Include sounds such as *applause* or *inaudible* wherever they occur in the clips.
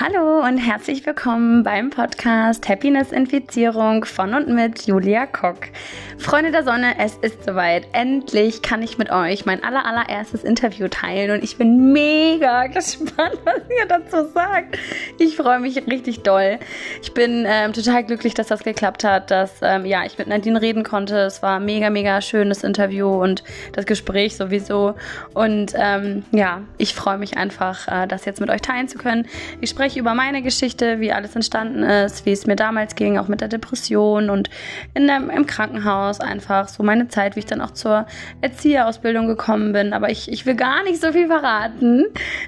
Hallo und herzlich willkommen beim Podcast Happiness Infizierung von und mit Julia Kock. Freunde der Sonne, es ist soweit. Endlich kann ich mit euch mein aller, allererstes Interview teilen und ich bin mega *laughs* gespannt, was ihr dazu sagt. Ich freue mich richtig doll. Ich bin ähm, total glücklich, dass das geklappt hat, dass ähm, ja, ich mit Nadine reden konnte. Es war mega, mega schönes Interview und das Gespräch sowieso. Und ähm, ja, ich freue mich einfach, äh, das jetzt mit euch teilen zu können. Ich spreche über meine Geschichte, wie alles entstanden ist, wie es mir damals ging, auch mit der Depression und in dem, im Krankenhaus einfach so meine Zeit, wie ich dann auch zur Erzieherausbildung gekommen bin. Aber ich, ich will gar nicht so viel verraten.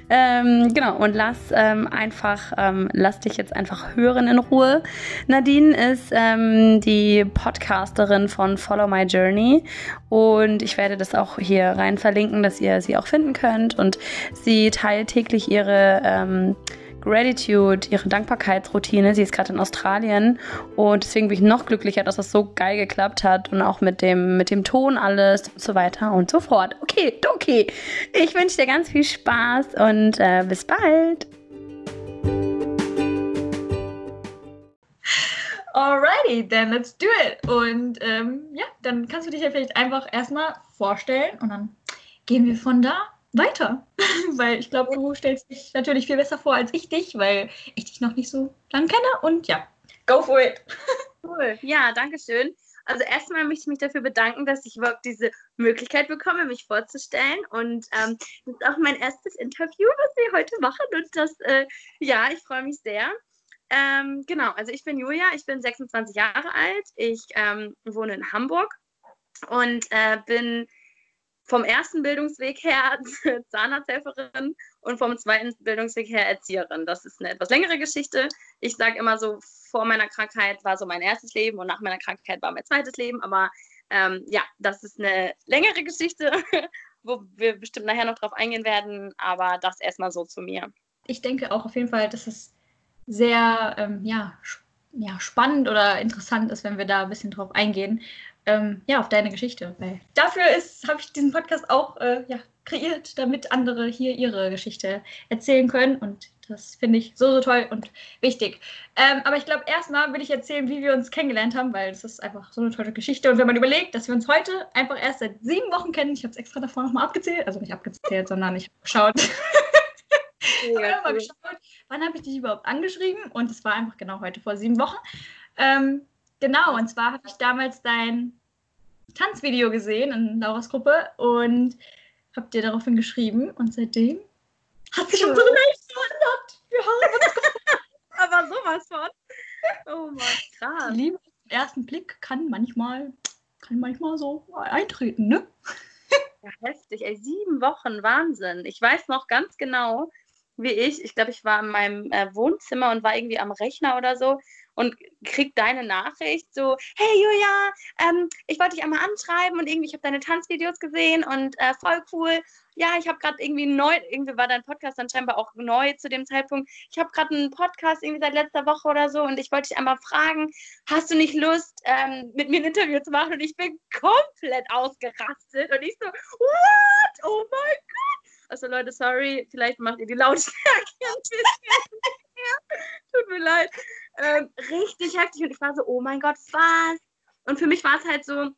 Ähm, genau, und lass ähm, einfach, ähm, lass dich jetzt einfach hören in Ruhe. Nadine ist ähm, die Podcasterin von Follow My Journey und ich werde das auch hier rein verlinken, dass ihr sie auch finden könnt. Und sie teilt täglich ihre ähm, Gratitude, ihre Dankbarkeitsroutine. Sie ist gerade in Australien und deswegen bin ich noch glücklicher, dass das so geil geklappt hat und auch mit dem, mit dem Ton alles und so weiter und so fort. Okay, okay. Ich wünsche dir ganz viel Spaß und äh, bis bald. Alrighty, then let's do it. Und ähm, ja, dann kannst du dich ja vielleicht einfach erstmal vorstellen und dann gehen wir von da weiter. *laughs* weil ich glaube, du stellst dich natürlich viel besser vor als ich dich, weil ich dich noch nicht so lange kenne. Und ja, go for it. Cool. Ja, danke schön. Also erstmal möchte ich mich dafür bedanken, dass ich überhaupt diese Möglichkeit bekomme, mich vorzustellen. Und ähm, das ist auch mein erstes Interview, was wir heute machen. Und das, äh, ja, ich freue mich sehr. Ähm, genau, also ich bin Julia, ich bin 26 Jahre alt, ich ähm, wohne in Hamburg und äh, bin vom ersten Bildungsweg her *laughs* Zahnarzthelferin und vom zweiten Bildungsweg her Erzieherin. Das ist eine etwas längere Geschichte. Ich sage immer so, vor meiner Krankheit war so mein erstes Leben und nach meiner Krankheit war mein zweites Leben. Aber ähm, ja, das ist eine längere Geschichte, *laughs* wo wir bestimmt nachher noch drauf eingehen werden. Aber das erstmal so zu mir. Ich denke auch auf jeden Fall, dass es sehr ähm, ja, ja, spannend oder interessant ist, wenn wir da ein bisschen drauf eingehen, ähm, ja, auf deine Geschichte. Weil dafür habe ich diesen Podcast auch äh, ja, kreiert, damit andere hier ihre Geschichte erzählen können. Und das finde ich so, so toll und wichtig. Ähm, aber ich glaube, erstmal will ich erzählen, wie wir uns kennengelernt haben, weil das ist einfach so eine tolle Geschichte. Und wenn man überlegt, dass wir uns heute einfach erst seit sieben Wochen kennen, ich habe es extra davor nochmal abgezählt, also nicht abgezählt, sondern ich habe geschaut. *laughs* Ja, mal geschaut, wann habe ich dich überhaupt angeschrieben? Und es war einfach genau heute vor sieben Wochen. Ähm, Genau, und zwar habe ich damals dein Tanzvideo gesehen in Lauras Gruppe und habe dir daraufhin geschrieben und seitdem hat sich unsere Welt verändert. Wir haben uns *laughs* Aber sowas von. Oh Mann, krass. Die Liebe den ersten Blick kann manchmal, kann manchmal so eintreten, ne? Ja, heftig, ey, sieben Wochen, Wahnsinn. Ich weiß noch ganz genau, wie ich, ich glaube, ich war in meinem äh, Wohnzimmer und war irgendwie am Rechner oder so und krieg deine Nachricht so, hey Julia, ähm, ich wollte dich einmal anschreiben und irgendwie, ich habe deine Tanzvideos gesehen und äh, voll cool. Ja, ich habe gerade irgendwie neu, irgendwie war dein Podcast dann scheinbar auch neu zu dem Zeitpunkt. Ich habe gerade einen Podcast irgendwie seit letzter Woche oder so und ich wollte dich einmal fragen, hast du nicht Lust, ähm, mit mir ein Interview zu machen? Und ich bin komplett ausgerastet und ich so, what? Oh mein Gott! Also Leute, sorry, vielleicht macht ihr die Lautstärke *laughs* ein bisschen. Tut mir leid ähm, richtig heftig und ich war so, oh mein Gott, was? Und für mich war es halt so,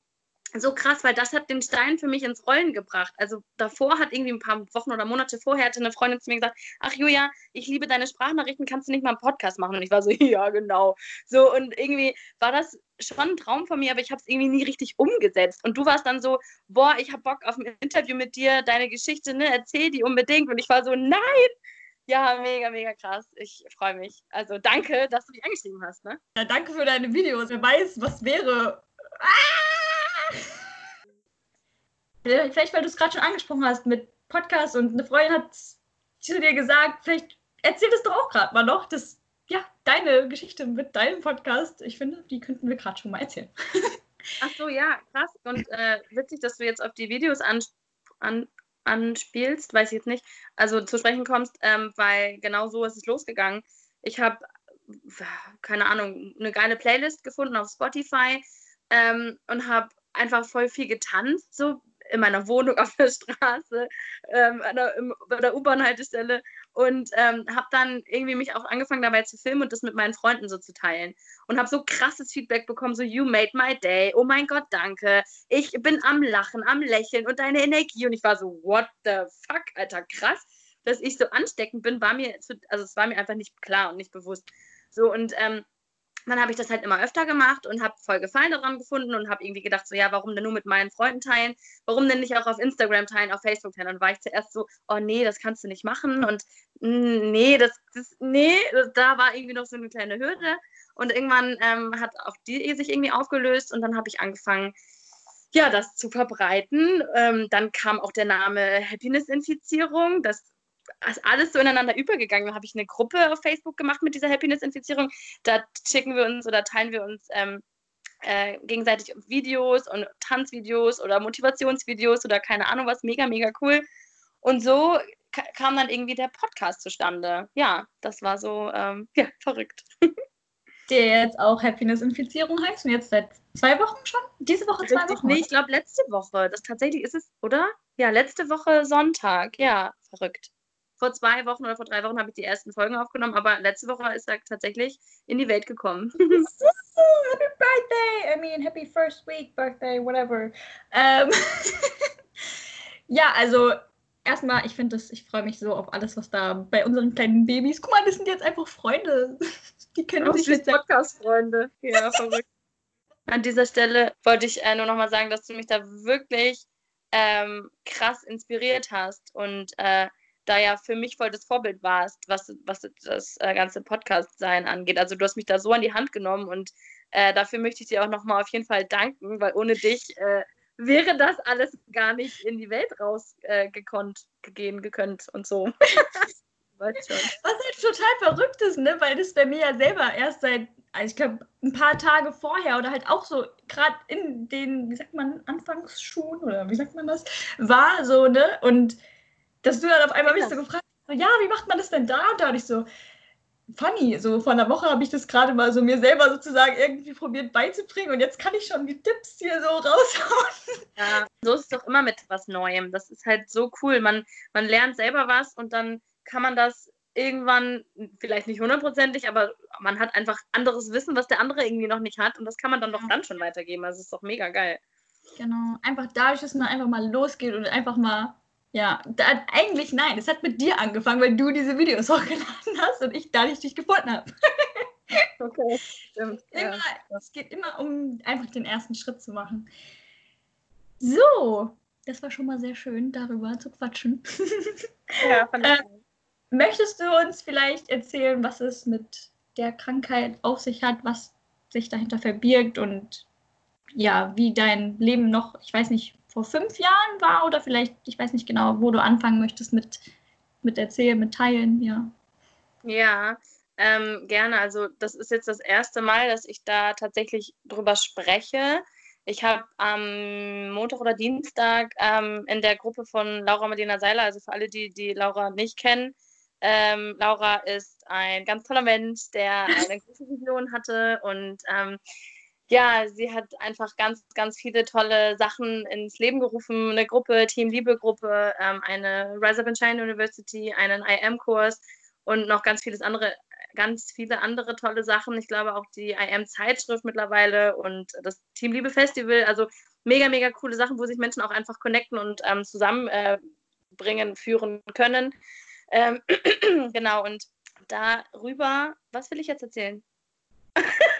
so krass, weil das hat den Stein für mich ins Rollen gebracht. Also davor hat irgendwie ein paar Wochen oder Monate vorher hatte eine Freundin zu mir gesagt, ach Julia, ich liebe deine Sprachnachrichten, kannst du nicht mal einen Podcast machen? Und ich war so, *laughs* ja, genau. So und irgendwie war das schon ein Traum von mir, aber ich habe es irgendwie nie richtig umgesetzt. Und du warst dann so, boah, ich habe Bock auf ein Interview mit dir, deine Geschichte, ne, erzähl die unbedingt. Und ich war so, nein, ja, mega, mega krass. Ich freue mich. Also danke, dass du mich angeschrieben hast. Ne? Ja, danke für deine Videos. Wer weiß, was wäre. Ah! Vielleicht, weil du es gerade schon angesprochen hast mit Podcast und eine Freundin hat zu dir gesagt, vielleicht erzähl das doch auch gerade mal noch, dass ja, deine Geschichte mit deinem Podcast, ich finde, die könnten wir gerade schon mal erzählen. Ach so, ja, krass. Und äh, witzig, dass du jetzt auf die Videos an, an, anspielst, weiß ich jetzt nicht, also zu sprechen kommst, ähm, weil genau so ist es losgegangen. Ich habe, keine Ahnung, eine geile Playlist gefunden auf Spotify ähm, und habe einfach voll viel getanzt, so in meiner Wohnung *laughs* auf der Straße, ähm, der, im, bei der U-Bahn-Haltestelle und ähm, habe dann irgendwie mich auch angefangen dabei zu filmen und das mit meinen Freunden so zu teilen. Und habe so krasses Feedback bekommen, so you made my day, oh mein Gott, danke, ich bin am Lachen, am Lächeln und deine Energie. Und ich war so, what the fuck, Alter, krass, dass ich so ansteckend bin, war mir, zu, also es war mir einfach nicht klar und nicht bewusst. So und ähm, dann habe ich das halt immer öfter gemacht und habe voll Gefallen daran gefunden und habe irgendwie gedacht, so ja, warum denn nur mit meinen Freunden teilen? Warum denn nicht auch auf Instagram teilen, auf Facebook teilen? Und war ich zuerst so, oh nee, das kannst du nicht machen und nee, das, das nee, da war irgendwie noch so eine kleine Hürde. Und irgendwann ähm, hat auch die sich irgendwie aufgelöst und dann habe ich angefangen, ja, das zu verbreiten. Ähm, dann kam auch der Name Happiness-Infizierung. Das alles so ineinander übergegangen. Da habe ich eine Gruppe auf Facebook gemacht mit dieser Happiness-Infizierung. Da schicken wir uns oder teilen wir uns ähm, äh, gegenseitig Videos und Tanzvideos oder Motivationsvideos oder keine Ahnung was. Mega, mega cool. Und so kam dann irgendwie der Podcast zustande. Ja, das war so, ähm, ja, verrückt. *laughs* Der jetzt auch Happiness-Infizierung heißt und jetzt seit zwei Wochen schon? Diese Woche zwei Richtig, Wochen? Nee, ich glaube letzte Woche. Das tatsächlich ist es, oder? Ja, letzte Woche Sonntag. Ja, verrückt vor zwei Wochen oder vor drei Wochen habe ich die ersten Folgen aufgenommen, aber letzte Woche ist er tatsächlich in die Welt gekommen. *laughs* *laughs* happy birthday! I mean, happy first week, birthday, whatever. Ähm *laughs* ja, also erstmal, ich finde das, ich freue mich so auf alles, was da bei unseren kleinen Babys. Guck mal, das sind jetzt einfach Freunde. Die kennen sich jetzt. Podcast-Freunde. Ja, verrückt. An dieser Stelle wollte ich äh, nur nochmal sagen, dass du mich da wirklich ähm, krass inspiriert hast und äh, da ja für mich voll das Vorbild warst, was, was das äh, ganze Podcast-Sein angeht. Also du hast mich da so an die Hand genommen und äh, dafür möchte ich dir auch nochmal auf jeden Fall danken, weil ohne dich äh, wäre das alles gar nicht in die Welt rausgekonnt, äh, gehen gekönnt und so. *laughs* Was halt total verrückt ist, ne? weil das bei mir ja selber erst seit, also ich glaube, ein paar Tage vorher oder halt auch so gerade in den, wie sagt man, Anfangsschuhen oder wie sagt man das, war so, ne? Und dass du dann auf einmal mich so gefragt hast, ja, wie macht man das denn da? Und da und ich so, funny, so vor einer Woche habe ich das gerade mal so mir selber sozusagen irgendwie probiert beizubringen und jetzt kann ich schon die Tipps hier so raushauen. Ja, so ist es doch immer mit was Neuem. Das ist halt so cool. Man, man lernt selber was und dann kann man das irgendwann, vielleicht nicht hundertprozentig, aber man hat einfach anderes Wissen, was der andere irgendwie noch nicht hat und das kann man dann doch dann schon weitergeben. Also es ist doch mega geil. Genau, einfach dadurch, dass man einfach mal losgeht und einfach mal ja, da, eigentlich nein. Es hat mit dir angefangen, weil du diese Videos *laughs* hochgeladen hast und ich dadurch dich gefunden habe. *laughs* okay, stimmt. Immer, ja. Es geht immer um einfach den ersten Schritt zu machen. So, das war schon mal sehr schön, darüber zu quatschen. Ja, *laughs* von äh, Möchtest du uns vielleicht erzählen, was es mit der Krankheit auf sich hat, was sich dahinter verbirgt und ja, wie dein Leben noch, ich weiß nicht, vor fünf Jahren war oder vielleicht, ich weiß nicht genau, wo du anfangen möchtest mit, mit Erzählen, mit Teilen, ja. Ja, ähm, gerne. Also das ist jetzt das erste Mal, dass ich da tatsächlich drüber spreche. Ich habe am Montag oder Dienstag ähm, in der Gruppe von Laura Medina Seiler, also für alle, die die Laura nicht kennen, ähm, Laura ist ein ganz toller Mensch, der eine *laughs* große Vision hatte und ähm, ja, sie hat einfach ganz, ganz viele tolle Sachen ins Leben gerufen. Eine Gruppe, Team Liebe-Gruppe, ähm, eine Rise Up in China University, einen IM-Kurs und noch ganz vieles andere, ganz viele andere tolle Sachen. Ich glaube auch die IM-Zeitschrift mittlerweile und das Team Liebe Festival. Also mega, mega coole Sachen, wo sich Menschen auch einfach connecten und ähm, zusammenbringen, äh, führen können. Ähm, *clears throat* genau, und darüber, was will ich jetzt erzählen? *laughs*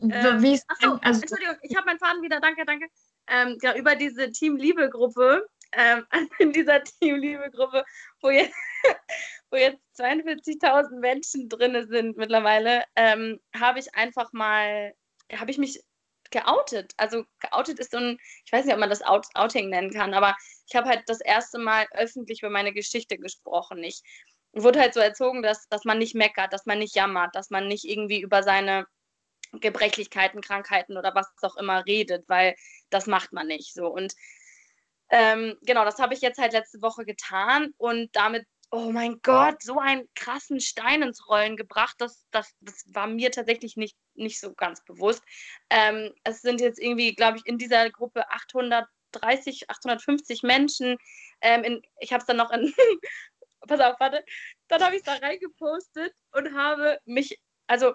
Ähm, Wie ist achso, also, Entschuldigung, ich habe meinen Faden wieder, danke, danke. Ähm, ja, über diese Team Liebe-Gruppe, ähm, *laughs* in dieser Team Liebe-Gruppe, wo jetzt, *laughs* wo jetzt 42.000 Menschen drin sind mittlerweile, ähm, habe ich einfach mal, habe ich mich geoutet. Also geoutet ist so ein, ich weiß nicht, ob man das Out Outing nennen kann, aber ich habe halt das erste Mal öffentlich über meine Geschichte gesprochen. Ich wurde halt so erzogen, dass, dass man nicht meckert, dass man nicht jammert, dass man nicht irgendwie über seine Gebrechlichkeiten, Krankheiten oder was auch immer redet, weil das macht man nicht so. Und ähm, genau, das habe ich jetzt halt letzte Woche getan und damit, oh mein Gott, so einen krassen Stein ins Rollen gebracht, das, das, das war mir tatsächlich nicht, nicht so ganz bewusst. Ähm, es sind jetzt irgendwie, glaube ich, in dieser Gruppe 800 830, 850 Menschen. Ähm, in, ich habe es dann noch in, *laughs* pass auf, warte, dann habe ich es da reingepostet und habe mich, also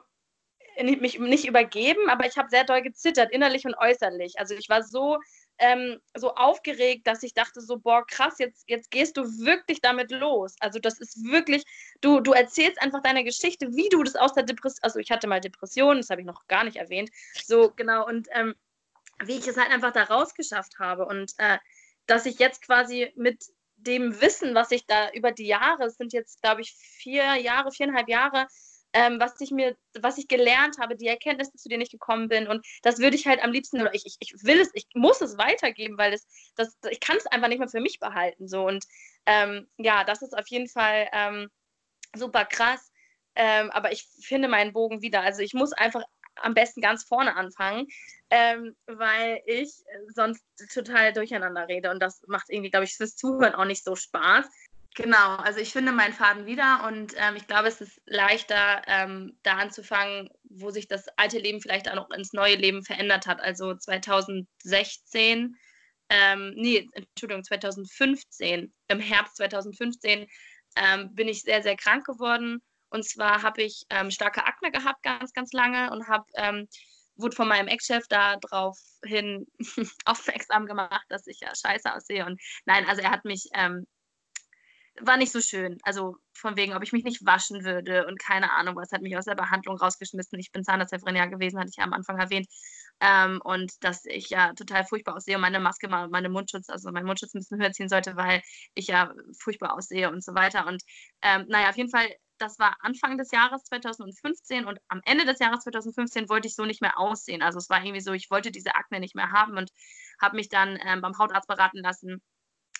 mich nicht übergeben, aber ich habe sehr doll gezittert, innerlich und äußerlich. Also ich war so ähm, so aufgeregt, dass ich dachte so, boah, krass, jetzt, jetzt gehst du wirklich damit los. Also das ist wirklich, du, du erzählst einfach deine Geschichte, wie du das aus der Depression, also ich hatte mal Depressionen, das habe ich noch gar nicht erwähnt, so genau, und ähm, wie ich es halt einfach da rausgeschafft habe und äh, dass ich jetzt quasi mit dem Wissen, was ich da über die Jahre, es sind jetzt, glaube ich, vier Jahre, viereinhalb Jahre, ähm, was ich mir, was ich gelernt habe, die Erkenntnisse, zu denen ich gekommen bin. Und das würde ich halt am liebsten, oder ich, ich, ich will es, ich muss es weitergeben, weil es, das, ich kann es einfach nicht mehr für mich behalten. So. Und ähm, ja, das ist auf jeden Fall ähm, super krass. Ähm, aber ich finde meinen Bogen wieder. Also ich muss einfach am besten ganz vorne anfangen, ähm, weil ich sonst total durcheinander rede und das macht irgendwie, glaube ich, fürs Zuhören auch nicht so Spaß. Genau, also ich finde meinen Faden wieder und ähm, ich glaube, es ist leichter, ähm, da anzufangen, wo sich das alte Leben vielleicht auch noch ins neue Leben verändert hat. Also 2016, ähm, nee, Entschuldigung, 2015, im Herbst 2015 ähm, bin ich sehr, sehr krank geworden. Und zwar habe ich ähm, starke Akne gehabt, ganz, ganz lange und habe ähm, wurde von meinem Ex-Chef daraufhin *laughs* aufmerksam gemacht, dass ich ja scheiße aussehe. Und nein, also er hat mich ähm, war nicht so schön. Also von wegen, ob ich mich nicht waschen würde und keine Ahnung was, hat mich aus der Behandlung rausgeschmissen. Ich bin Zahnarzthelferin ja gewesen, hatte ich ja am Anfang erwähnt. Ähm, und dass ich ja total furchtbar aussehe und meine Maske mal, meine Mundschutz, also mein Mundschutz ein bisschen höher ziehen sollte, weil ich ja furchtbar aussehe und so weiter. Und ähm, naja, auf jeden Fall, das war Anfang des Jahres 2015 und am Ende des Jahres 2015 wollte ich so nicht mehr aussehen. Also es war irgendwie so, ich wollte diese Akne nicht mehr haben und habe mich dann ähm, beim Hautarzt beraten lassen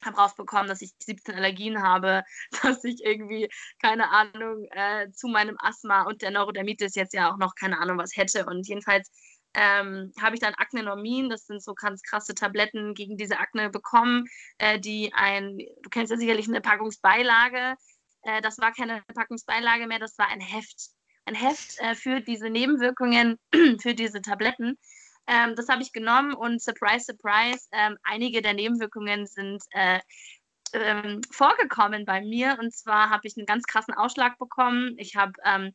habe rausbekommen, dass ich 17 Allergien habe, *laughs* dass ich irgendwie, keine Ahnung, äh, zu meinem Asthma und der Neurodermitis jetzt ja auch noch keine Ahnung was hätte. Und jedenfalls ähm, habe ich dann Aknenormin, das sind so ganz krasse Tabletten gegen diese Akne bekommen, äh, die ein, du kennst ja sicherlich eine Packungsbeilage, äh, das war keine Packungsbeilage mehr, das war ein Heft. Ein Heft äh, für diese Nebenwirkungen, *clears throat* für diese Tabletten. Ähm, das habe ich genommen und surprise, surprise, ähm, einige der Nebenwirkungen sind äh, ähm, vorgekommen bei mir. Und zwar habe ich einen ganz krassen Ausschlag bekommen. Ich habe ähm,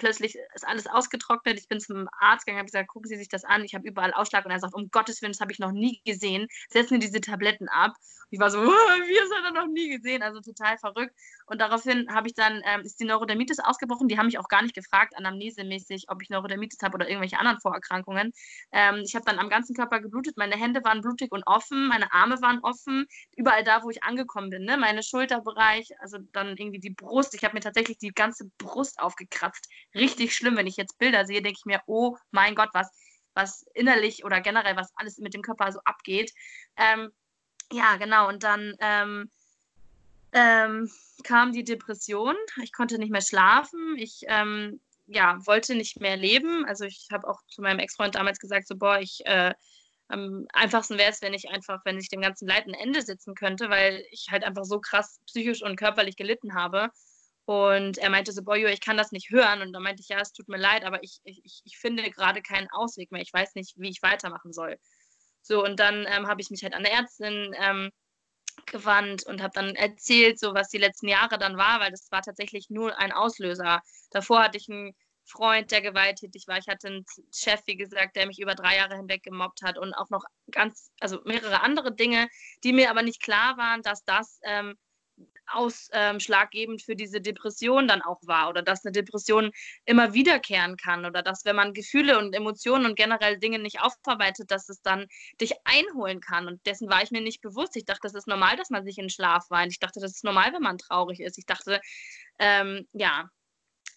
plötzlich ist alles ausgetrocknet. Ich bin zum Arzt gegangen, habe gesagt, gucken Sie sich das an. Ich habe überall Ausschlag und er sagt, um Gottes Willen, das habe ich noch nie gesehen. Setzen Sie diese Tabletten ab. Ich war so, wie ist er noch nie gesehen? Also total verrückt. Und daraufhin habe ich dann, ähm, ist die Neurodermitis ausgebrochen. Die haben mich auch gar nicht gefragt, anamnesemäßig, ob ich Neurodermitis habe oder irgendwelche anderen Vorerkrankungen. Ähm, ich habe dann am ganzen Körper geblutet. Meine Hände waren blutig und offen, meine Arme waren offen. Überall da, wo ich angekommen bin, ne? meine Schulterbereich, also dann irgendwie die Brust. Ich habe mir tatsächlich die ganze Brust aufgekratzt. Richtig schlimm. Wenn ich jetzt Bilder sehe, denke ich mir, oh mein Gott, was, was innerlich oder generell, was alles mit dem Körper so abgeht. Ähm, ja, genau. Und dann ähm, ähm, kam die Depression. Ich konnte nicht mehr schlafen. Ich ähm, ja, wollte nicht mehr leben. Also ich habe auch zu meinem Ex-Freund damals gesagt, so, boah, ich äh, am einfachsten wäre es, wenn ich einfach, wenn ich dem ganzen Leid ein Ende setzen könnte, weil ich halt einfach so krass psychisch und körperlich gelitten habe. Und er meinte so, boah, ich kann das nicht hören. Und dann meinte ich, ja, es tut mir leid, aber ich, ich, ich finde gerade keinen Ausweg mehr. Ich weiß nicht, wie ich weitermachen soll. So, und dann ähm, habe ich mich halt an der Ärztin ähm, gewandt und habe dann erzählt, so was die letzten Jahre dann war, weil das war tatsächlich nur ein Auslöser. Davor hatte ich einen Freund, der gewalttätig war. Ich hatte einen Chef, wie gesagt, der mich über drei Jahre hinweg gemobbt hat und auch noch ganz, also mehrere andere Dinge, die mir aber nicht klar waren, dass das ähm, ausschlaggebend für diese Depression dann auch war oder dass eine Depression immer wiederkehren kann oder dass, wenn man Gefühle und Emotionen und generell Dinge nicht aufarbeitet, dass es dann dich einholen kann. Und dessen war ich mir nicht bewusst. Ich dachte, das ist normal, dass man sich in Schlaf weint. Ich dachte, das ist normal, wenn man traurig ist. Ich dachte, ähm, ja,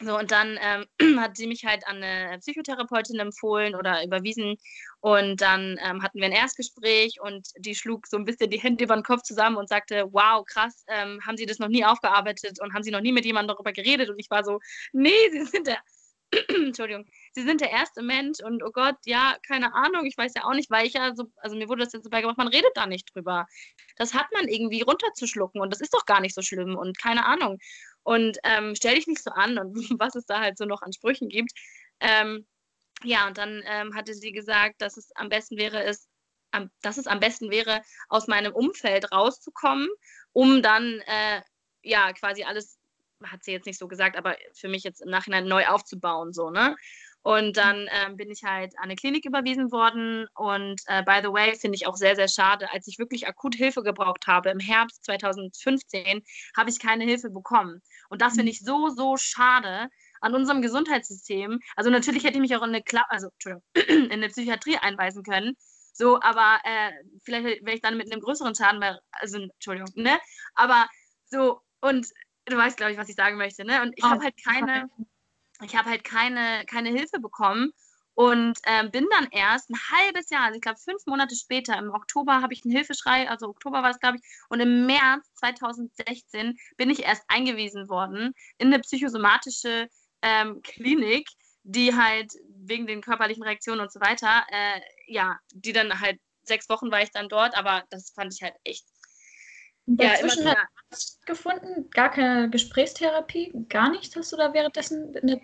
so, und dann ähm, *clears throat* hat sie mich halt an eine Psychotherapeutin empfohlen oder überwiesen. Und dann ähm, hatten wir ein Erstgespräch und die schlug so ein bisschen die Hände über den Kopf zusammen und sagte, wow, krass, ähm, haben Sie das noch nie aufgearbeitet und haben Sie noch nie mit jemandem darüber geredet? Und ich war so, nee, Sie sind der, *clears throat* Entschuldigung, Sie sind der erste Mensch und oh Gott, ja, keine Ahnung, ich weiß ja auch nicht, weil ich ja so, also mir wurde das jetzt so beigebracht, man redet da nicht drüber. Das hat man irgendwie runterzuschlucken und das ist doch gar nicht so schlimm und keine Ahnung und ähm, stell dich nicht so an und *laughs* was es da halt so noch an Sprüchen gibt. Ähm, ja, und dann ähm, hatte sie gesagt, dass es am besten wäre, es dass es am besten wäre, aus meinem Umfeld rauszukommen, um dann äh, ja quasi alles, hat sie jetzt nicht so gesagt, aber für mich jetzt im Nachhinein neu aufzubauen, so, ne? Und dann ähm, bin ich halt an eine Klinik überwiesen worden. Und äh, by the way, finde ich auch sehr, sehr schade, als ich wirklich akut Hilfe gebraucht habe, im Herbst 2015, habe ich keine Hilfe bekommen. Und das finde mhm. ich so, so schade an unserem Gesundheitssystem. Also natürlich hätte ich mich auch in eine, Kla also, *clears throat* in eine Psychiatrie einweisen können. So, aber äh, vielleicht wäre ich dann mit einem größeren Schaden, mehr, also, Entschuldigung, ne? Aber so, und du weißt, glaube ich, was ich sagen möchte, ne? Und ich oh, habe halt keine, ich habe halt keine, keine Hilfe bekommen und äh, bin dann erst ein halbes Jahr, also ich glaube fünf Monate später, im Oktober habe ich einen Hilfeschrei, also Oktober war es, glaube ich, und im März 2016 bin ich erst eingewiesen worden in eine psychosomatische ähm, Klinik, die halt wegen den körperlichen Reaktionen und so weiter, äh, ja, die dann halt sechs Wochen war ich dann dort, aber das fand ich halt echt Dazwischen ja, hat gefunden, gar keine Gesprächstherapie, gar nichts hast du da währenddessen eine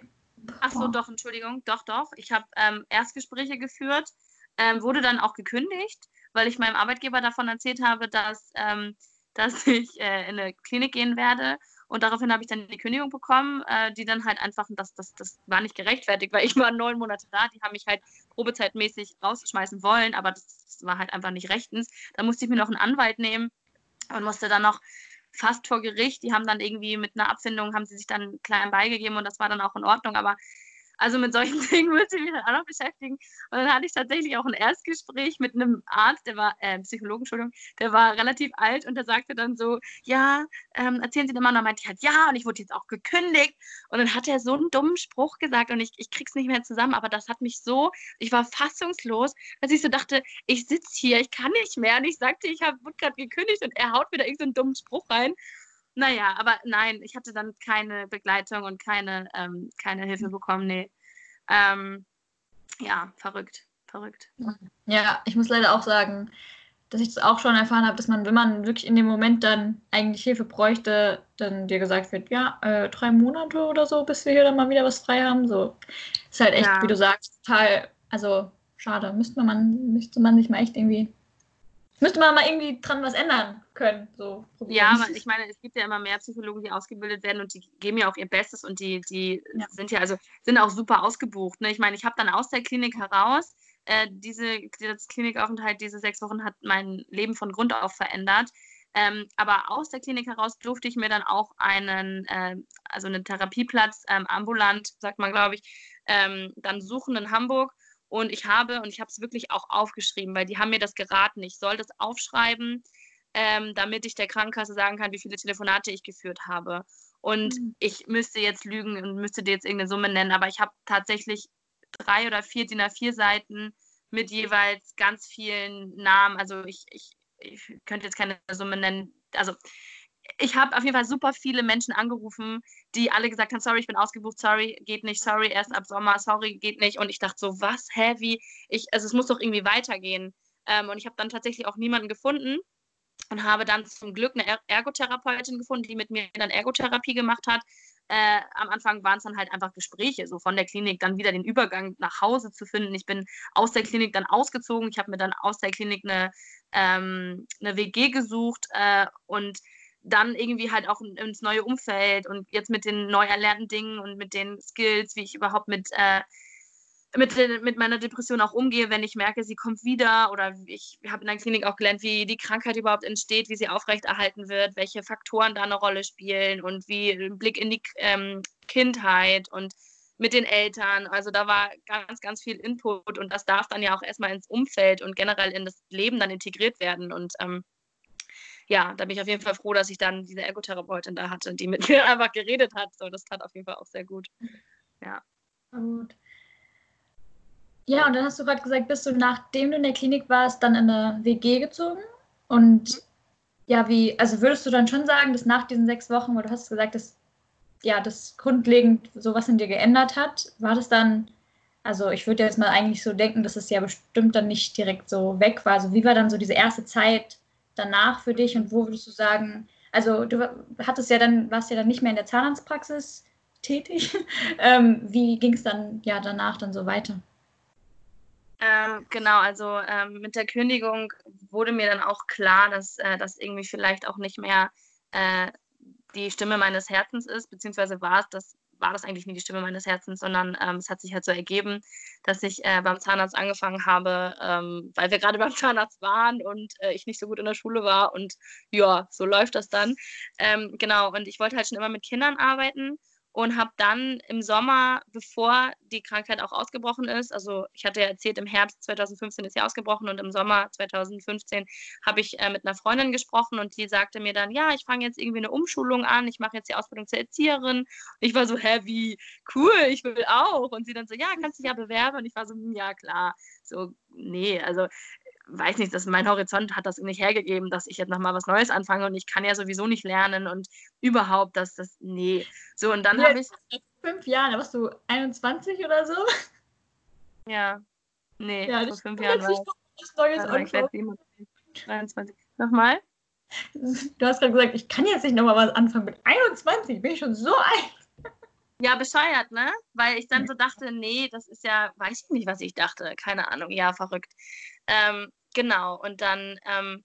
Ach so, doch, Entschuldigung, doch, doch. Ich habe ähm, Erstgespräche geführt, ähm, wurde dann auch gekündigt, weil ich meinem Arbeitgeber davon erzählt habe, dass, ähm, dass *laughs* ich äh, in eine Klinik gehen werde. Und daraufhin habe ich dann die Kündigung bekommen, äh, die dann halt einfach, das, das, das war nicht gerechtfertigt, *laughs* weil ich war neun Monate da, die haben mich halt probezeitmäßig rausschmeißen wollen, aber das, das war halt einfach nicht rechtens. Da musste ich mir noch einen Anwalt nehmen und musste dann noch fast vor Gericht. Die haben dann irgendwie mit einer Abfindung, haben sie sich dann klein beigegeben und das war dann auch in Ordnung. Aber also mit solchen *laughs* Dingen müsste ich mich dann auch noch beschäftigen. Und dann hatte ich tatsächlich auch ein Erstgespräch mit einem Arzt, der war, äh, Psychologen, Entschuldigung, der war relativ alt und der sagte dann so, ja, ähm, erzählen Sie dem Mann. Und dann meinte ich halt, ja, und ich wurde jetzt auch gekündigt. Und dann hat er so einen dummen Spruch gesagt und ich, ich krieg's nicht mehr zusammen, aber das hat mich so, ich war fassungslos, dass ich so dachte, ich sitze hier, ich kann nicht mehr. Und ich sagte, ich habe gerade gekündigt und er haut wieder irgendeinen so dummen Spruch rein. Naja, aber nein, ich hatte dann keine Begleitung und keine, ähm, keine Hilfe hm. bekommen. Nee. Ähm, ja, verrückt, verrückt. Ja, ich muss leider auch sagen, dass ich das auch schon erfahren habe, dass man, wenn man wirklich in dem Moment dann eigentlich Hilfe bräuchte, dann dir gesagt wird, ja, äh, drei Monate oder so, bis wir hier dann mal wieder was frei haben. So ist halt echt, ja. wie du sagst, total, also schade. Müsste man, müsste man sich mal echt irgendwie müsste man mal irgendwie dran was ändern können. So ja, aber ich meine, es gibt ja immer mehr Psychologen, die ausgebildet werden und die geben ja auch ihr Bestes und die, die ja. sind ja also sind auch super ausgebucht. Ne? Ich meine, ich habe dann aus der Klinik heraus äh, diese das Klinikaufenthalt, diese sechs Wochen hat mein Leben von Grund auf verändert. Ähm, aber aus der Klinik heraus durfte ich mir dann auch einen, äh, also einen Therapieplatz ähm, ambulant, sagt man, glaube ich, ähm, dann suchen in Hamburg und ich habe, und ich habe es wirklich auch aufgeschrieben, weil die haben mir das geraten, ich soll das aufschreiben, ähm, damit ich der Krankenkasse sagen kann, wie viele Telefonate ich geführt habe. Und mhm. ich müsste jetzt lügen und müsste dir jetzt irgendeine Summe nennen, aber ich habe tatsächlich drei oder vier DIN A4 Seiten mit jeweils ganz vielen Namen. Also ich, ich, ich könnte jetzt keine Summe nennen. Also ich habe auf jeden Fall super viele Menschen angerufen, die alle gesagt haben, sorry, ich bin ausgebucht, sorry, geht nicht, sorry, erst ab Sommer, sorry, geht nicht. Und ich dachte so, was, hä, wie? Ich, also es muss doch irgendwie weitergehen. Ähm, und ich habe dann tatsächlich auch niemanden gefunden und habe dann zum Glück eine er Ergotherapeutin gefunden, die mit mir dann Ergotherapie gemacht hat. Äh, am Anfang waren es dann halt einfach Gespräche, so von der Klinik dann wieder den Übergang nach Hause zu finden. Ich bin aus der Klinik dann ausgezogen. Ich habe mir dann aus der Klinik eine, ähm, eine WG gesucht äh, und dann irgendwie halt auch ins neue Umfeld und jetzt mit den neu erlernten Dingen und mit den Skills, wie ich überhaupt mit, äh, mit, mit meiner Depression auch umgehe, wenn ich merke, sie kommt wieder oder ich habe in der Klinik auch gelernt, wie die Krankheit überhaupt entsteht, wie sie aufrechterhalten wird, welche Faktoren da eine Rolle spielen und wie ein Blick in die ähm, Kindheit und mit den Eltern. Also da war ganz, ganz viel Input und das darf dann ja auch erstmal ins Umfeld und generell in das Leben dann integriert werden und ähm, ja, da bin ich auf jeden Fall froh, dass ich dann diese Ergotherapeutin da hatte, die mit *laughs* mir einfach geredet hat. So, das tat auf jeden Fall auch sehr gut. Ja. Gut. Ja, und dann hast du gerade gesagt, bist du nachdem du in der Klinik warst, dann in eine WG gezogen? Und ja, wie, also würdest du dann schon sagen, dass nach diesen sechs Wochen, wo du hast gesagt, dass ja, das grundlegend sowas in dir geändert hat, war das dann, also ich würde jetzt mal eigentlich so denken, dass es ja bestimmt dann nicht direkt so weg war. Also wie war dann so diese erste Zeit danach für dich und wo würdest du sagen, also du hattest ja dann, warst ja dann nicht mehr in der Zahnarztpraxis tätig. *laughs* ähm, wie ging es dann ja danach dann so weiter? Ähm, genau, also ähm, mit der Kündigung wurde mir dann auch klar, dass äh, das irgendwie vielleicht auch nicht mehr äh, die Stimme meines Herzens ist, beziehungsweise war es das war das eigentlich nie die Stimme meines Herzens, sondern ähm, es hat sich halt so ergeben, dass ich äh, beim Zahnarzt angefangen habe, ähm, weil wir gerade beim *laughs* Zahnarzt waren und äh, ich nicht so gut in der Schule war und ja, so läuft das dann. Ähm, genau, und ich wollte halt schon immer mit Kindern arbeiten und habe dann im Sommer, bevor die Krankheit auch ausgebrochen ist, also ich hatte ja erzählt, im Herbst 2015 ist sie ausgebrochen und im Sommer 2015 habe ich äh, mit einer Freundin gesprochen und die sagte mir dann, ja, ich fange jetzt irgendwie eine Umschulung an, ich mache jetzt die Ausbildung zur Erzieherin. Und ich war so, hä, wie cool, ich will auch. Und sie dann so, ja, kannst dich ja bewerben. Und ich war so, hm, ja, klar. So, nee, also weiß nicht, dass mein Horizont hat das nicht hergegeben, dass ich jetzt nochmal was Neues anfange und ich kann ja sowieso nicht lernen und überhaupt, dass das, nee. So, und dann habe ich. Fünf Jahre, warst du 21 oder so? Ja. Nee, ja, vor fünf Jahren war ich. Neues 23. Nochmal? Du hast gerade gesagt, ich kann jetzt nicht nochmal was anfangen. Mit 21 bin ich schon so alt. Ja, bescheuert, ne? Weil ich dann so dachte, nee, das ist ja, weiß ich nicht, was ich dachte. Keine Ahnung, ja, verrückt. Ähm, Genau, und dann ähm,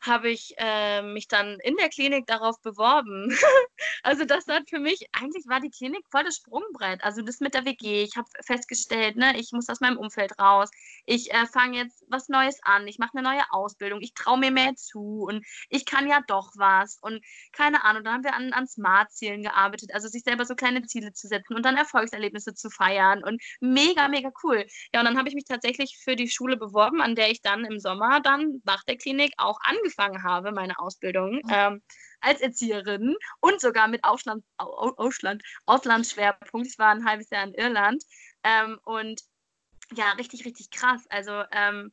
habe ich äh, mich dann in der Klinik darauf beworben. *laughs* also das hat für mich, eigentlich war die Klinik voll das Sprungbrett. Also das mit der WG, ich habe festgestellt, ne, ich muss aus meinem Umfeld raus. Ich äh, fange jetzt was Neues an, ich mache eine neue Ausbildung, ich traue mir mehr zu und ich kann ja doch was. Und keine Ahnung, dann haben wir an, an Smart-Zielen gearbeitet, also sich selber so kleine Ziele zu setzen und dann Erfolgserlebnisse zu feiern und mega, mega cool. Ja, und dann habe ich mich tatsächlich für die Schule beworben, an der ich dann im Sommer dann nach der Klinik auch angefangen angefangen habe, meine Ausbildung mhm. ähm, als Erzieherin und sogar mit Ausland, Ausland, Auslandsschwerpunkt. Ich war ein halbes Jahr in Irland ähm, und ja, richtig, richtig krass. Also ähm,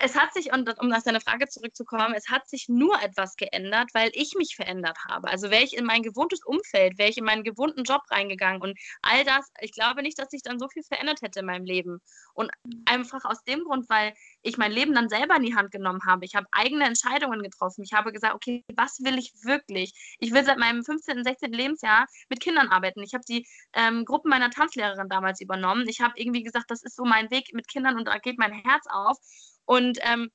es hat sich, und um auf deine Frage zurückzukommen, es hat sich nur etwas geändert, weil ich mich verändert habe. Also wäre ich in mein gewohntes Umfeld, wäre ich in meinen gewohnten Job reingegangen und all das, ich glaube nicht, dass sich dann so viel verändert hätte in meinem Leben. Und einfach aus dem Grund, weil ich mein Leben dann selber in die Hand genommen habe. Ich habe eigene Entscheidungen getroffen. Ich habe gesagt, okay, was will ich wirklich? Ich will seit meinem 15., 16. Lebensjahr mit Kindern arbeiten. Ich habe die ähm, Gruppen meiner Tanzlehrerin damals übernommen. Ich habe irgendwie gesagt, das ist so mein Weg mit Kindern und da geht mein Herz auf. Und ähm,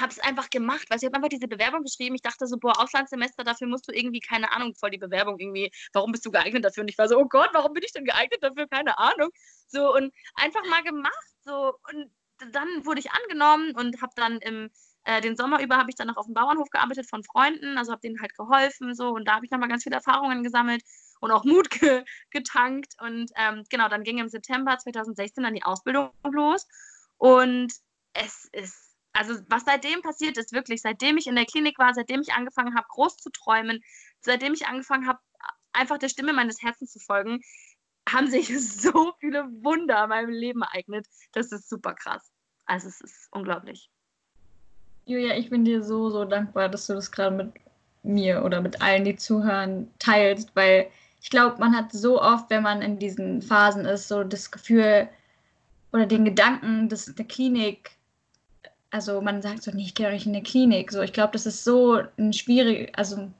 habe es einfach gemacht, weil ich habe einfach diese Bewerbung geschrieben. Ich dachte so, boah, Auslandssemester, dafür musst du irgendwie, keine Ahnung, voll die Bewerbung irgendwie, warum bist du geeignet dafür? Und ich war so, oh Gott, warum bin ich denn geeignet dafür? Keine Ahnung. So und einfach mal gemacht. So und dann wurde ich angenommen und habe dann im äh, den Sommer über habe ich dann noch auf dem Bauernhof gearbeitet von Freunden, also habe denen halt geholfen so und da habe ich nochmal ganz viele Erfahrungen gesammelt und auch Mut ge getankt und ähm, genau, dann ging im September 2016 dann die Ausbildung los und es ist, also was seitdem passiert ist, wirklich, seitdem ich in der Klinik war, seitdem ich angefangen habe, groß zu träumen, seitdem ich angefangen habe, einfach der Stimme meines Herzens zu folgen, haben sich *laughs* so viele Wunder in meinem Leben ereignet. Das ist super krass. Also es ist unglaublich. Julia, ich bin dir so, so dankbar, dass du das gerade mit mir oder mit allen, die zuhören, teilst, weil ich glaube, man hat so oft, wenn man in diesen Phasen ist, so das Gefühl oder den Gedanken, dass der Klinik also man sagt so, nee, ich gehe doch nicht in eine Klinik. So, ich glaube, das ist so ein schwierig, also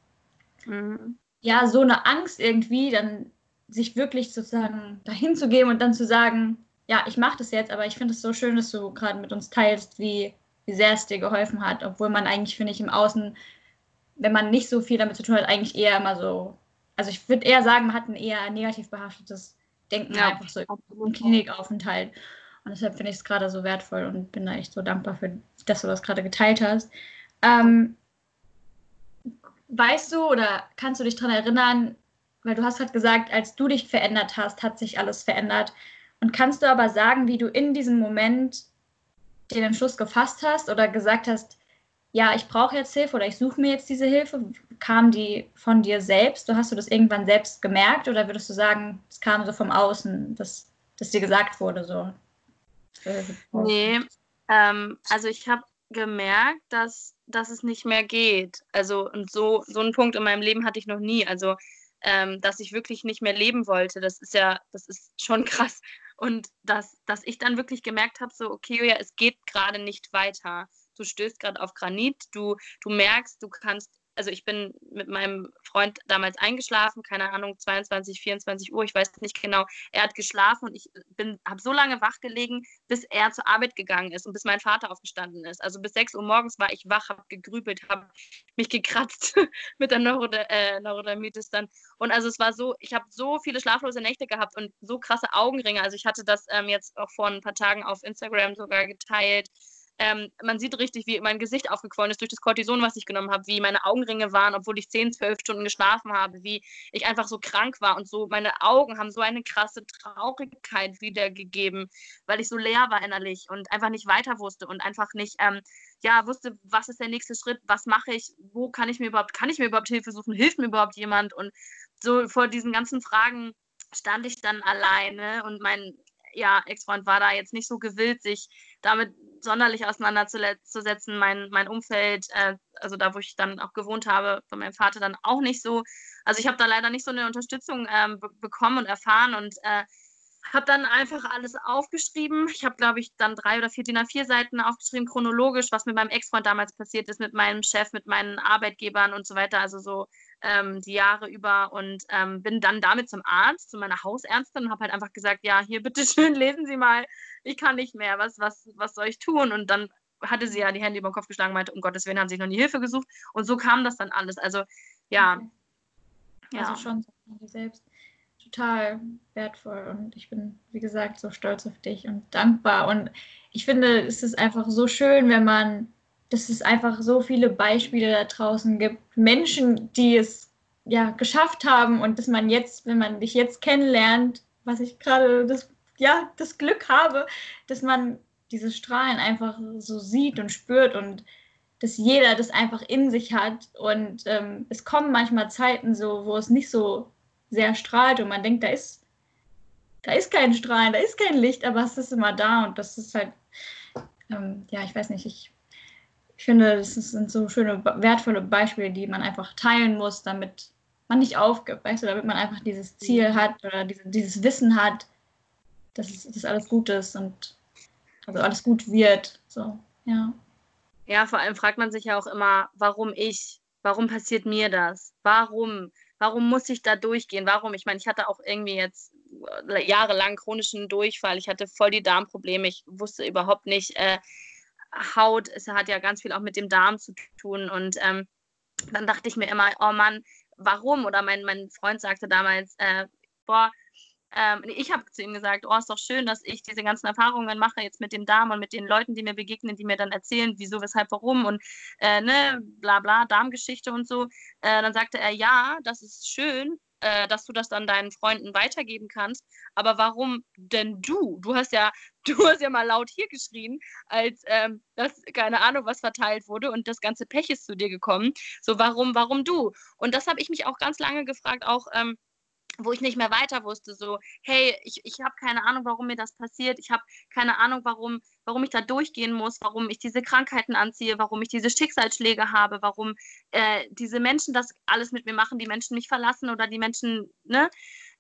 mhm. ja, so eine Angst irgendwie, dann sich wirklich sozusagen dahin zu geben und dann zu sagen, ja, ich mache das jetzt, aber ich finde es so schön, dass du gerade mit uns teilst, wie, wie sehr es dir geholfen hat, obwohl man eigentlich, finde ich, im Außen, wenn man nicht so viel damit zu tun hat, eigentlich eher immer so, also ich würde eher sagen, man hat ein eher negativ behaftetes Denken ja, einfach so im Klinikaufenthalt. Und deshalb finde ich es gerade so wertvoll und bin da echt so dankbar für, dass du das gerade geteilt hast. Ähm, weißt du oder kannst du dich daran erinnern, weil du hast gerade gesagt, als du dich verändert hast, hat sich alles verändert. Und kannst du aber sagen, wie du in diesem Moment den Entschluss gefasst hast oder gesagt hast, ja, ich brauche jetzt Hilfe oder ich suche mir jetzt diese Hilfe? Kam die von dir selbst? Du hast du das irgendwann selbst gemerkt oder würdest du sagen, es kam so vom Außen, dass das dir gesagt wurde so? Nee, ähm, also ich habe gemerkt, dass, dass es nicht mehr geht. Also und so, so einen Punkt in meinem Leben hatte ich noch nie. Also ähm, dass ich wirklich nicht mehr leben wollte, das ist ja, das ist schon *laughs* krass. Und dass, dass ich dann wirklich gemerkt habe, so, okay, ja, es geht gerade nicht weiter. Du stößt gerade auf Granit, du, du merkst, du kannst also ich bin mit meinem Freund damals eingeschlafen, keine Ahnung, 22, 24 Uhr, ich weiß nicht genau. Er hat geschlafen und ich habe so lange wach gelegen, bis er zur Arbeit gegangen ist und bis mein Vater aufgestanden ist. Also bis 6 Uhr morgens war ich wach, habe gegrübelt, habe mich gekratzt *laughs* mit der Neurode äh, Neurodermitis dann. Und also es war so, ich habe so viele schlaflose Nächte gehabt und so krasse Augenringe. Also ich hatte das ähm, jetzt auch vor ein paar Tagen auf Instagram sogar geteilt ähm, man sieht richtig, wie mein Gesicht aufgequollen ist durch das Cortison, was ich genommen habe, wie meine Augenringe waren, obwohl ich 10, 12 Stunden geschlafen habe, wie ich einfach so krank war und so, meine Augen haben so eine krasse Traurigkeit wiedergegeben, weil ich so leer war innerlich und einfach nicht weiter wusste und einfach nicht, ähm, ja, wusste, was ist der nächste Schritt, was mache ich, wo kann ich mir überhaupt, kann ich mir überhaupt Hilfe suchen, hilft mir überhaupt jemand? Und so vor diesen ganzen Fragen stand ich dann alleine und mein ja, Ex-Freund war da jetzt nicht so gewillt, sich damit sonderlich auseinanderzusetzen. Mein, mein Umfeld, äh, also da, wo ich dann auch gewohnt habe, von meinem Vater dann auch nicht so. Also ich habe da leider nicht so eine Unterstützung ähm, bekommen und erfahren und äh, habe dann einfach alles aufgeschrieben. Ich habe, glaube ich, dann drei oder vier DIN A4 Seiten aufgeschrieben, chronologisch, was mit meinem Ex-Freund damals passiert ist, mit meinem Chef, mit meinen Arbeitgebern und so weiter. Also so ähm, die Jahre über und ähm, bin dann damit zum Arzt, zu meiner Hausärztin und habe halt einfach gesagt, ja, hier bitteschön, *laughs* lesen Sie mal, ich kann nicht mehr, was, was, was soll ich tun? Und dann hatte sie ja die Hände über den Kopf geschlagen, meinte, um Gottes Willen haben sie sich noch nie Hilfe gesucht. Und so kam das dann alles. Also ja. Okay. ja. Also schon selbst total wertvoll und ich bin, wie gesagt, so stolz auf dich und dankbar. Und ich finde, es ist einfach so schön, wenn man dass es einfach so viele Beispiele da draußen gibt. Menschen, die es ja geschafft haben und dass man jetzt, wenn man dich jetzt kennenlernt, was ich gerade das, ja, das Glück habe, dass man diese Strahlen einfach so sieht und spürt und dass jeder das einfach in sich hat. Und ähm, es kommen manchmal Zeiten so, wo es nicht so sehr strahlt und man denkt, da ist, da ist kein Strahlen, da ist kein Licht, aber es ist immer da und das ist halt, ähm, ja, ich weiß nicht, ich ich finde, das sind so schöne, wertvolle Beispiele, die man einfach teilen muss, damit man nicht aufgibt, weißt du, damit man einfach dieses Ziel hat oder diese, dieses Wissen hat, dass dass alles gut ist und also alles gut wird. So, ja. Ja, vor allem fragt man sich ja auch immer, warum ich? Warum passiert mir das? Warum? Warum muss ich da durchgehen? Warum? Ich meine, ich hatte auch irgendwie jetzt jahrelang chronischen Durchfall. Ich hatte voll die Darmprobleme. Ich wusste überhaupt nicht, äh, Haut, es hat ja ganz viel auch mit dem Darm zu tun. Und ähm, dann dachte ich mir immer, oh Mann, warum? Oder mein, mein Freund sagte damals, äh, boah, ähm, ich habe zu ihm gesagt, oh, ist doch schön, dass ich diese ganzen Erfahrungen mache jetzt mit dem Darm und mit den Leuten, die mir begegnen, die mir dann erzählen, wieso, weshalb, warum und äh, ne, bla bla, Darmgeschichte und so. Äh, dann sagte er, ja, das ist schön, äh, dass du das dann deinen Freunden weitergeben kannst. Aber warum denn du? Du hast ja, *laughs* du hast ja mal laut hier geschrien, als ähm, das, keine Ahnung, was verteilt wurde und das ganze Pech ist zu dir gekommen. So, warum, warum du? Und das habe ich mich auch ganz lange gefragt, auch ähm, wo ich nicht mehr weiter wusste, so, hey, ich, ich habe keine Ahnung, warum mir das passiert, ich habe keine Ahnung, warum, warum ich da durchgehen muss, warum ich diese Krankheiten anziehe, warum ich diese Schicksalsschläge habe, warum äh, diese Menschen das alles mit mir machen, die Menschen mich verlassen oder die Menschen, ne?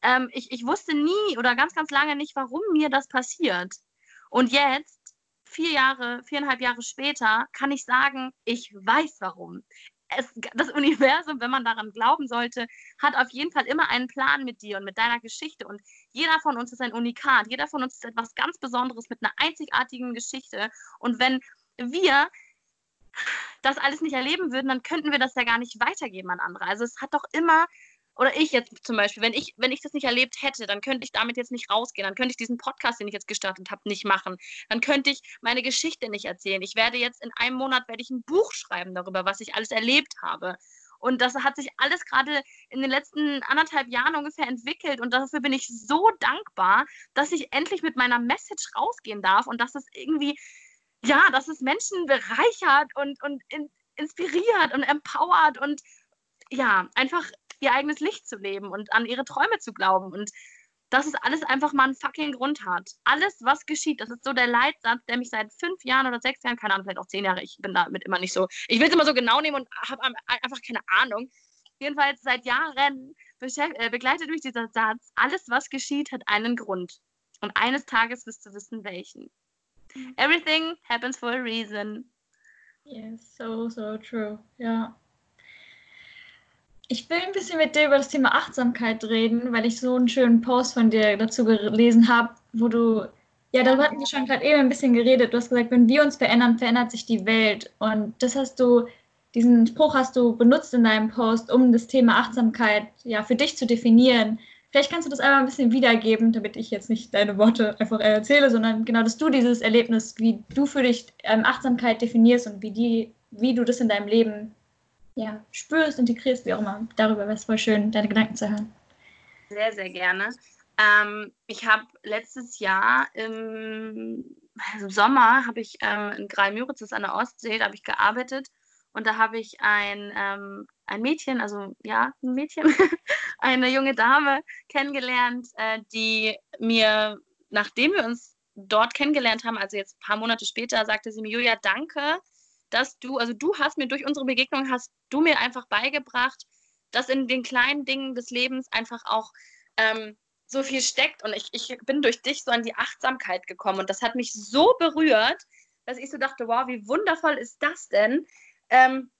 Ähm, ich, ich wusste nie oder ganz, ganz lange nicht, warum mir das passiert. Und jetzt, vier Jahre, viereinhalb Jahre später, kann ich sagen, ich weiß warum es, das Universum, wenn man daran glauben sollte, hat auf jeden Fall immer einen Plan mit dir und mit deiner Geschichte. Und jeder von uns ist ein Unikat. Jeder von uns ist etwas ganz Besonderes mit einer einzigartigen Geschichte. Und wenn wir das alles nicht erleben würden, dann könnten wir das ja gar nicht weitergeben an andere. Also es hat doch immer oder ich jetzt zum Beispiel, wenn ich, wenn ich das nicht erlebt hätte, dann könnte ich damit jetzt nicht rausgehen, dann könnte ich diesen Podcast, den ich jetzt gestartet habe, nicht machen, dann könnte ich meine Geschichte nicht erzählen. Ich werde jetzt in einem Monat werde ich ein Buch schreiben darüber, was ich alles erlebt habe. Und das hat sich alles gerade in den letzten anderthalb Jahren ungefähr entwickelt. Und dafür bin ich so dankbar, dass ich endlich mit meiner Message rausgehen darf und dass es irgendwie, ja, dass es Menschen bereichert und, und in, inspiriert und empowert und ja, einfach ihr eigenes Licht zu leben und an ihre Träume zu glauben und dass es alles einfach mal einen fucking Grund hat. Alles, was geschieht, das ist so der Leitsatz, der mich seit fünf Jahren oder sechs Jahren, keine Ahnung, vielleicht auch zehn Jahre, ich bin damit immer nicht so, ich will es immer so genau nehmen und habe einfach keine Ahnung. Jedenfalls seit Jahren äh, begleitet mich dieser Satz, alles, was geschieht, hat einen Grund. Und eines Tages wirst du wissen, welchen. Mhm. Everything happens for a reason. Yes, so, so true. Ja. Ich will ein bisschen mit dir über das Thema Achtsamkeit reden, weil ich so einen schönen Post von dir dazu gelesen habe, wo du, ja, darüber hatten wir schon gerade eben ein bisschen geredet. Du hast gesagt, wenn wir uns verändern, verändert sich die Welt. Und das hast du, diesen Spruch hast du benutzt in deinem Post, um das Thema Achtsamkeit ja für dich zu definieren. Vielleicht kannst du das einmal ein bisschen wiedergeben, damit ich jetzt nicht deine Worte einfach erzähle, sondern genau, dass du dieses Erlebnis, wie du für dich ähm, Achtsamkeit definierst und wie, die, wie du das in deinem Leben ja, spürst, integrierst, wie auch immer. Darüber wäre es voll schön, deine Gedanken zu hören. Sehr, sehr gerne. Ähm, ich habe letztes Jahr im, also Sommer habe ich ähm, in Greil-Müritz, an der Ostsee, da habe ich gearbeitet und da habe ich ein, ähm, ein Mädchen, also ja, ein Mädchen, *laughs* eine junge Dame kennengelernt, äh, die mir, nachdem wir uns dort kennengelernt haben, also jetzt ein paar Monate später, sagte sie mir, Julia, danke, dass du, also du hast mir durch unsere Begegnung, hast du mir einfach beigebracht, dass in den kleinen Dingen des Lebens einfach auch ähm, so viel steckt. Und ich, ich bin durch dich so an die Achtsamkeit gekommen. Und das hat mich so berührt, dass ich so dachte, wow, wie wundervoll ist das denn? Ähm,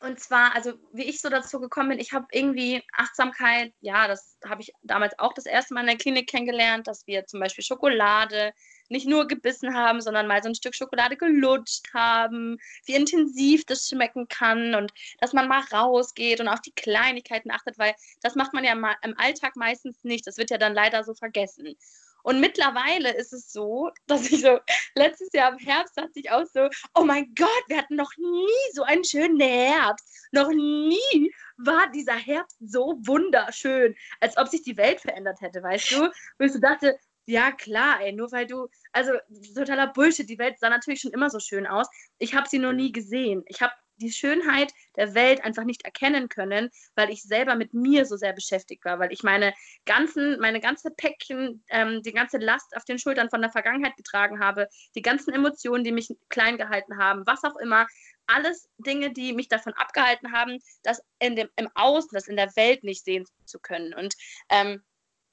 und zwar, also wie ich so dazu gekommen bin, ich habe irgendwie Achtsamkeit, ja, das habe ich damals auch das erste Mal in der Klinik kennengelernt, dass wir zum Beispiel Schokolade nicht nur gebissen haben, sondern mal so ein Stück Schokolade gelutscht haben, wie intensiv das schmecken kann und dass man mal rausgeht und auf die Kleinigkeiten achtet, weil das macht man ja im Alltag meistens nicht. Das wird ja dann leider so vergessen. Und mittlerweile ist es so, *laughs* dass ich so, letztes Jahr im Herbst dachte ich auch so, oh mein Gott, wir hatten noch nie so einen schönen Herbst. Noch nie war dieser Herbst so wunderschön, als ob sich die Welt verändert hätte, weißt du? Wo ich so dachte, ja, klar, ey, nur weil du, also totaler Bullshit, die Welt sah natürlich schon immer so schön aus. Ich habe sie noch nie gesehen. Ich habe die Schönheit der Welt einfach nicht erkennen können, weil ich selber mit mir so sehr beschäftigt war, weil ich meine ganzen, meine ganze Päckchen, ähm, die ganze Last auf den Schultern von der Vergangenheit getragen habe, die ganzen Emotionen, die mich klein gehalten haben, was auch immer, alles Dinge, die mich davon abgehalten haben, das in dem, im Außen, das in der Welt nicht sehen zu können. Und ähm,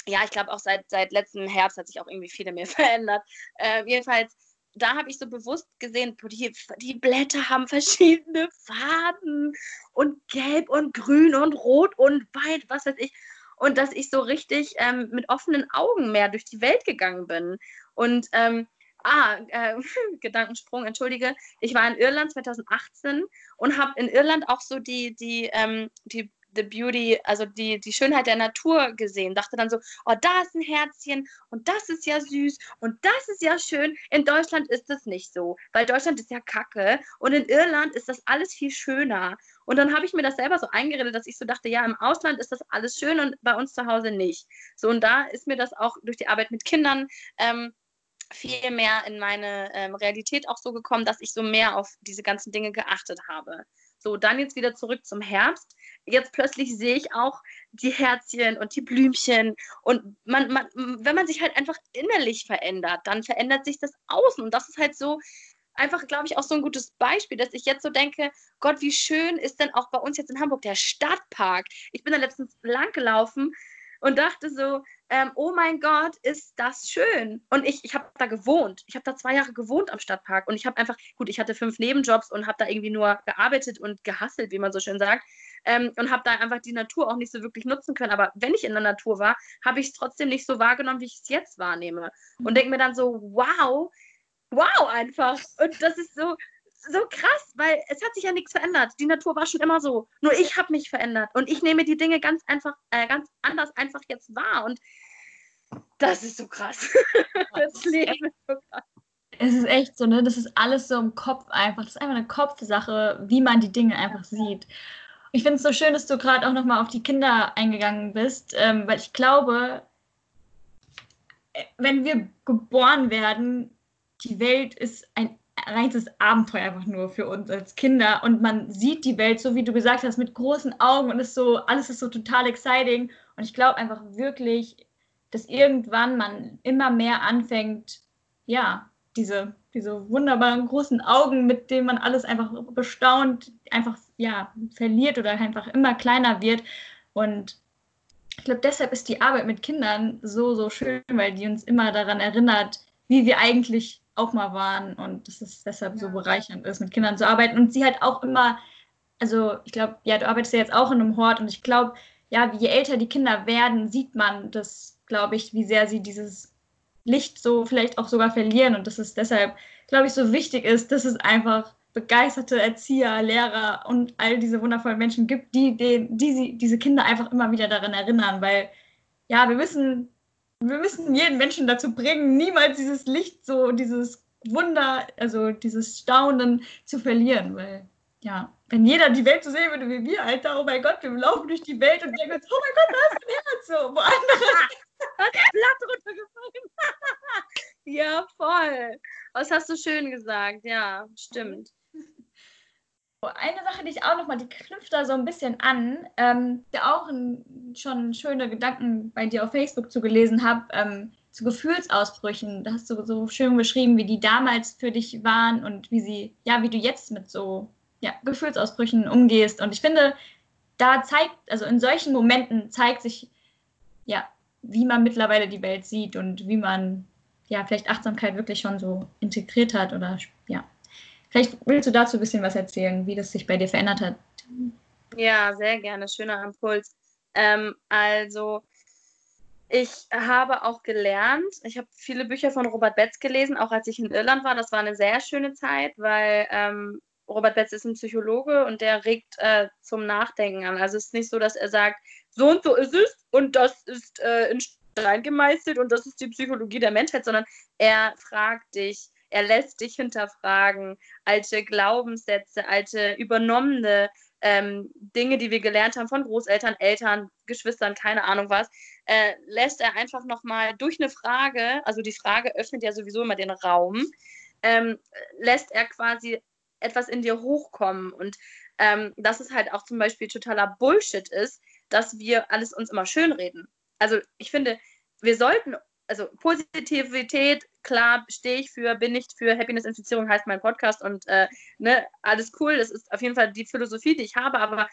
ja, ich glaube auch seit, seit letzten Herbst hat sich auch irgendwie viel mehr *laughs* verändert. Äh, jedenfalls, da habe ich so bewusst gesehen, die, die Blätter haben verschiedene Farben und gelb und grün und rot und weiß, was weiß ich. Und dass ich so richtig ähm, mit offenen Augen mehr durch die Welt gegangen bin. Und ähm, Ah, äh, *laughs* Gedankensprung, entschuldige. Ich war in Irland 2018 und habe in Irland auch so die, die, ähm, die the Beauty, also die, die Schönheit der Natur gesehen. Dachte dann so, oh, da ist ein Herzchen und das ist ja süß und das ist ja schön. In Deutschland ist das nicht so, weil Deutschland ist ja kacke und in Irland ist das alles viel schöner. Und dann habe ich mir das selber so eingeredet, dass ich so dachte, ja, im Ausland ist das alles schön und bei uns zu Hause nicht. So, und da ist mir das auch durch die Arbeit mit Kindern ähm, viel mehr in meine ähm, Realität auch so gekommen, dass ich so mehr auf diese ganzen Dinge geachtet habe. So, dann jetzt wieder zurück zum Herbst. Jetzt plötzlich sehe ich auch die Herzchen und die Blümchen. Und man, man, wenn man sich halt einfach innerlich verändert, dann verändert sich das Außen. Und das ist halt so einfach, glaube ich, auch so ein gutes Beispiel, dass ich jetzt so denke, Gott, wie schön ist denn auch bei uns jetzt in Hamburg der Stadtpark? Ich bin da letztens lang gelaufen und dachte so, ähm, oh mein Gott, ist das schön. Und ich, ich habe da gewohnt. Ich habe da zwei Jahre gewohnt am Stadtpark. Und ich habe einfach, gut, ich hatte fünf Nebenjobs und habe da irgendwie nur gearbeitet und gehasselt, wie man so schön sagt. Ähm, und habe da einfach die Natur auch nicht so wirklich nutzen können. Aber wenn ich in der Natur war, habe ich es trotzdem nicht so wahrgenommen, wie ich es jetzt wahrnehme. Und denke mir dann so, wow, wow einfach. Und das ist so, so krass, weil es hat sich ja nichts verändert. Die Natur war schon immer so. Nur ich habe mich verändert und ich nehme die Dinge ganz einfach, äh, ganz anders einfach jetzt wahr. Und das ist so krass. *laughs* das Leben ist so krass. Es ist echt so, ne? Das ist alles so im Kopf einfach. Das ist einfach eine Kopfsache, wie man die Dinge einfach sieht. Ich finde es so schön, dass du gerade auch nochmal auf die Kinder eingegangen bist, ähm, weil ich glaube, äh, wenn wir geboren werden, die Welt ist ein reines Abenteuer einfach nur für uns als Kinder. Und man sieht die Welt, so wie du gesagt hast, mit großen Augen und ist so, alles ist so total exciting. Und ich glaube einfach wirklich, dass irgendwann man immer mehr anfängt, ja, diese, diese wunderbaren großen Augen, mit denen man alles einfach bestaunt, einfach, ja, verliert oder einfach immer kleiner wird. Und ich glaube, deshalb ist die Arbeit mit Kindern so, so schön, weil die uns immer daran erinnert, wie wir eigentlich auch mal waren und dass es deshalb ja. so bereichernd ist, mit Kindern zu arbeiten und sie halt auch immer also ich glaube, ja, du arbeitest ja jetzt auch in einem Hort und ich glaube, ja, je älter die Kinder werden, sieht man das, glaube ich, wie sehr sie dieses Licht so vielleicht auch sogar verlieren und dass es deshalb, glaube ich, so wichtig ist, dass es einfach begeisterte Erzieher, Lehrer und all diese wundervollen Menschen gibt, die, die, die sie, diese Kinder einfach immer wieder daran erinnern, weil ja, wir müssen, wir müssen jeden Menschen dazu bringen, niemals dieses Licht so, dieses Wunder, also dieses Staunen zu verlieren, weil ja, wenn jeder die Welt so sehen würde wie wir, Alter, oh mein Gott, wir laufen durch die Welt und denken uns, oh mein Gott, da ist ein Herz so, wo andere hat *laughs* Blatt runtergefallen. *laughs* ja, voll. Das hast du schön gesagt, ja, stimmt. Eine Sache, die ich auch nochmal, die knüpft da so ein bisschen an, ähm, der auch ein, schon schöne Gedanken bei dir auf Facebook zugelesen habe, ähm, zu Gefühlsausbrüchen. Da hast du so schön beschrieben, wie die damals für dich waren und wie sie, ja, wie du jetzt mit so ja, Gefühlsausbrüchen umgehst. Und ich finde, da zeigt, also in solchen Momenten zeigt sich, ja, wie man mittlerweile die Welt sieht und wie man ja vielleicht Achtsamkeit wirklich schon so integriert hat oder ja. Vielleicht willst du dazu ein bisschen was erzählen, wie das sich bei dir verändert hat. Ja, sehr gerne. Schöner Impuls. Ähm, also, ich habe auch gelernt, ich habe viele Bücher von Robert Betz gelesen, auch als ich in Irland war. Das war eine sehr schöne Zeit, weil ähm, Robert Betz ist ein Psychologe und der regt äh, zum Nachdenken an. Also es ist nicht so, dass er sagt, so und so ist es und das ist äh, in Stein gemeißelt und das ist die Psychologie der Menschheit, sondern er fragt dich, er lässt dich hinterfragen, alte Glaubenssätze, alte übernommene ähm, Dinge, die wir gelernt haben von Großeltern, Eltern, Geschwistern, keine Ahnung was, äh, lässt er einfach nochmal durch eine Frage, also die Frage öffnet ja sowieso immer den Raum, ähm, lässt er quasi etwas in dir hochkommen. Und ähm, dass es halt auch zum Beispiel totaler Bullshit ist, dass wir alles uns immer schönreden. Also ich finde, wir sollten, also Positivität, klar, stehe ich für, bin nicht für Happiness-Infizierung, heißt mein Podcast und äh, ne, alles cool, das ist auf jeden Fall die Philosophie, die ich habe, aber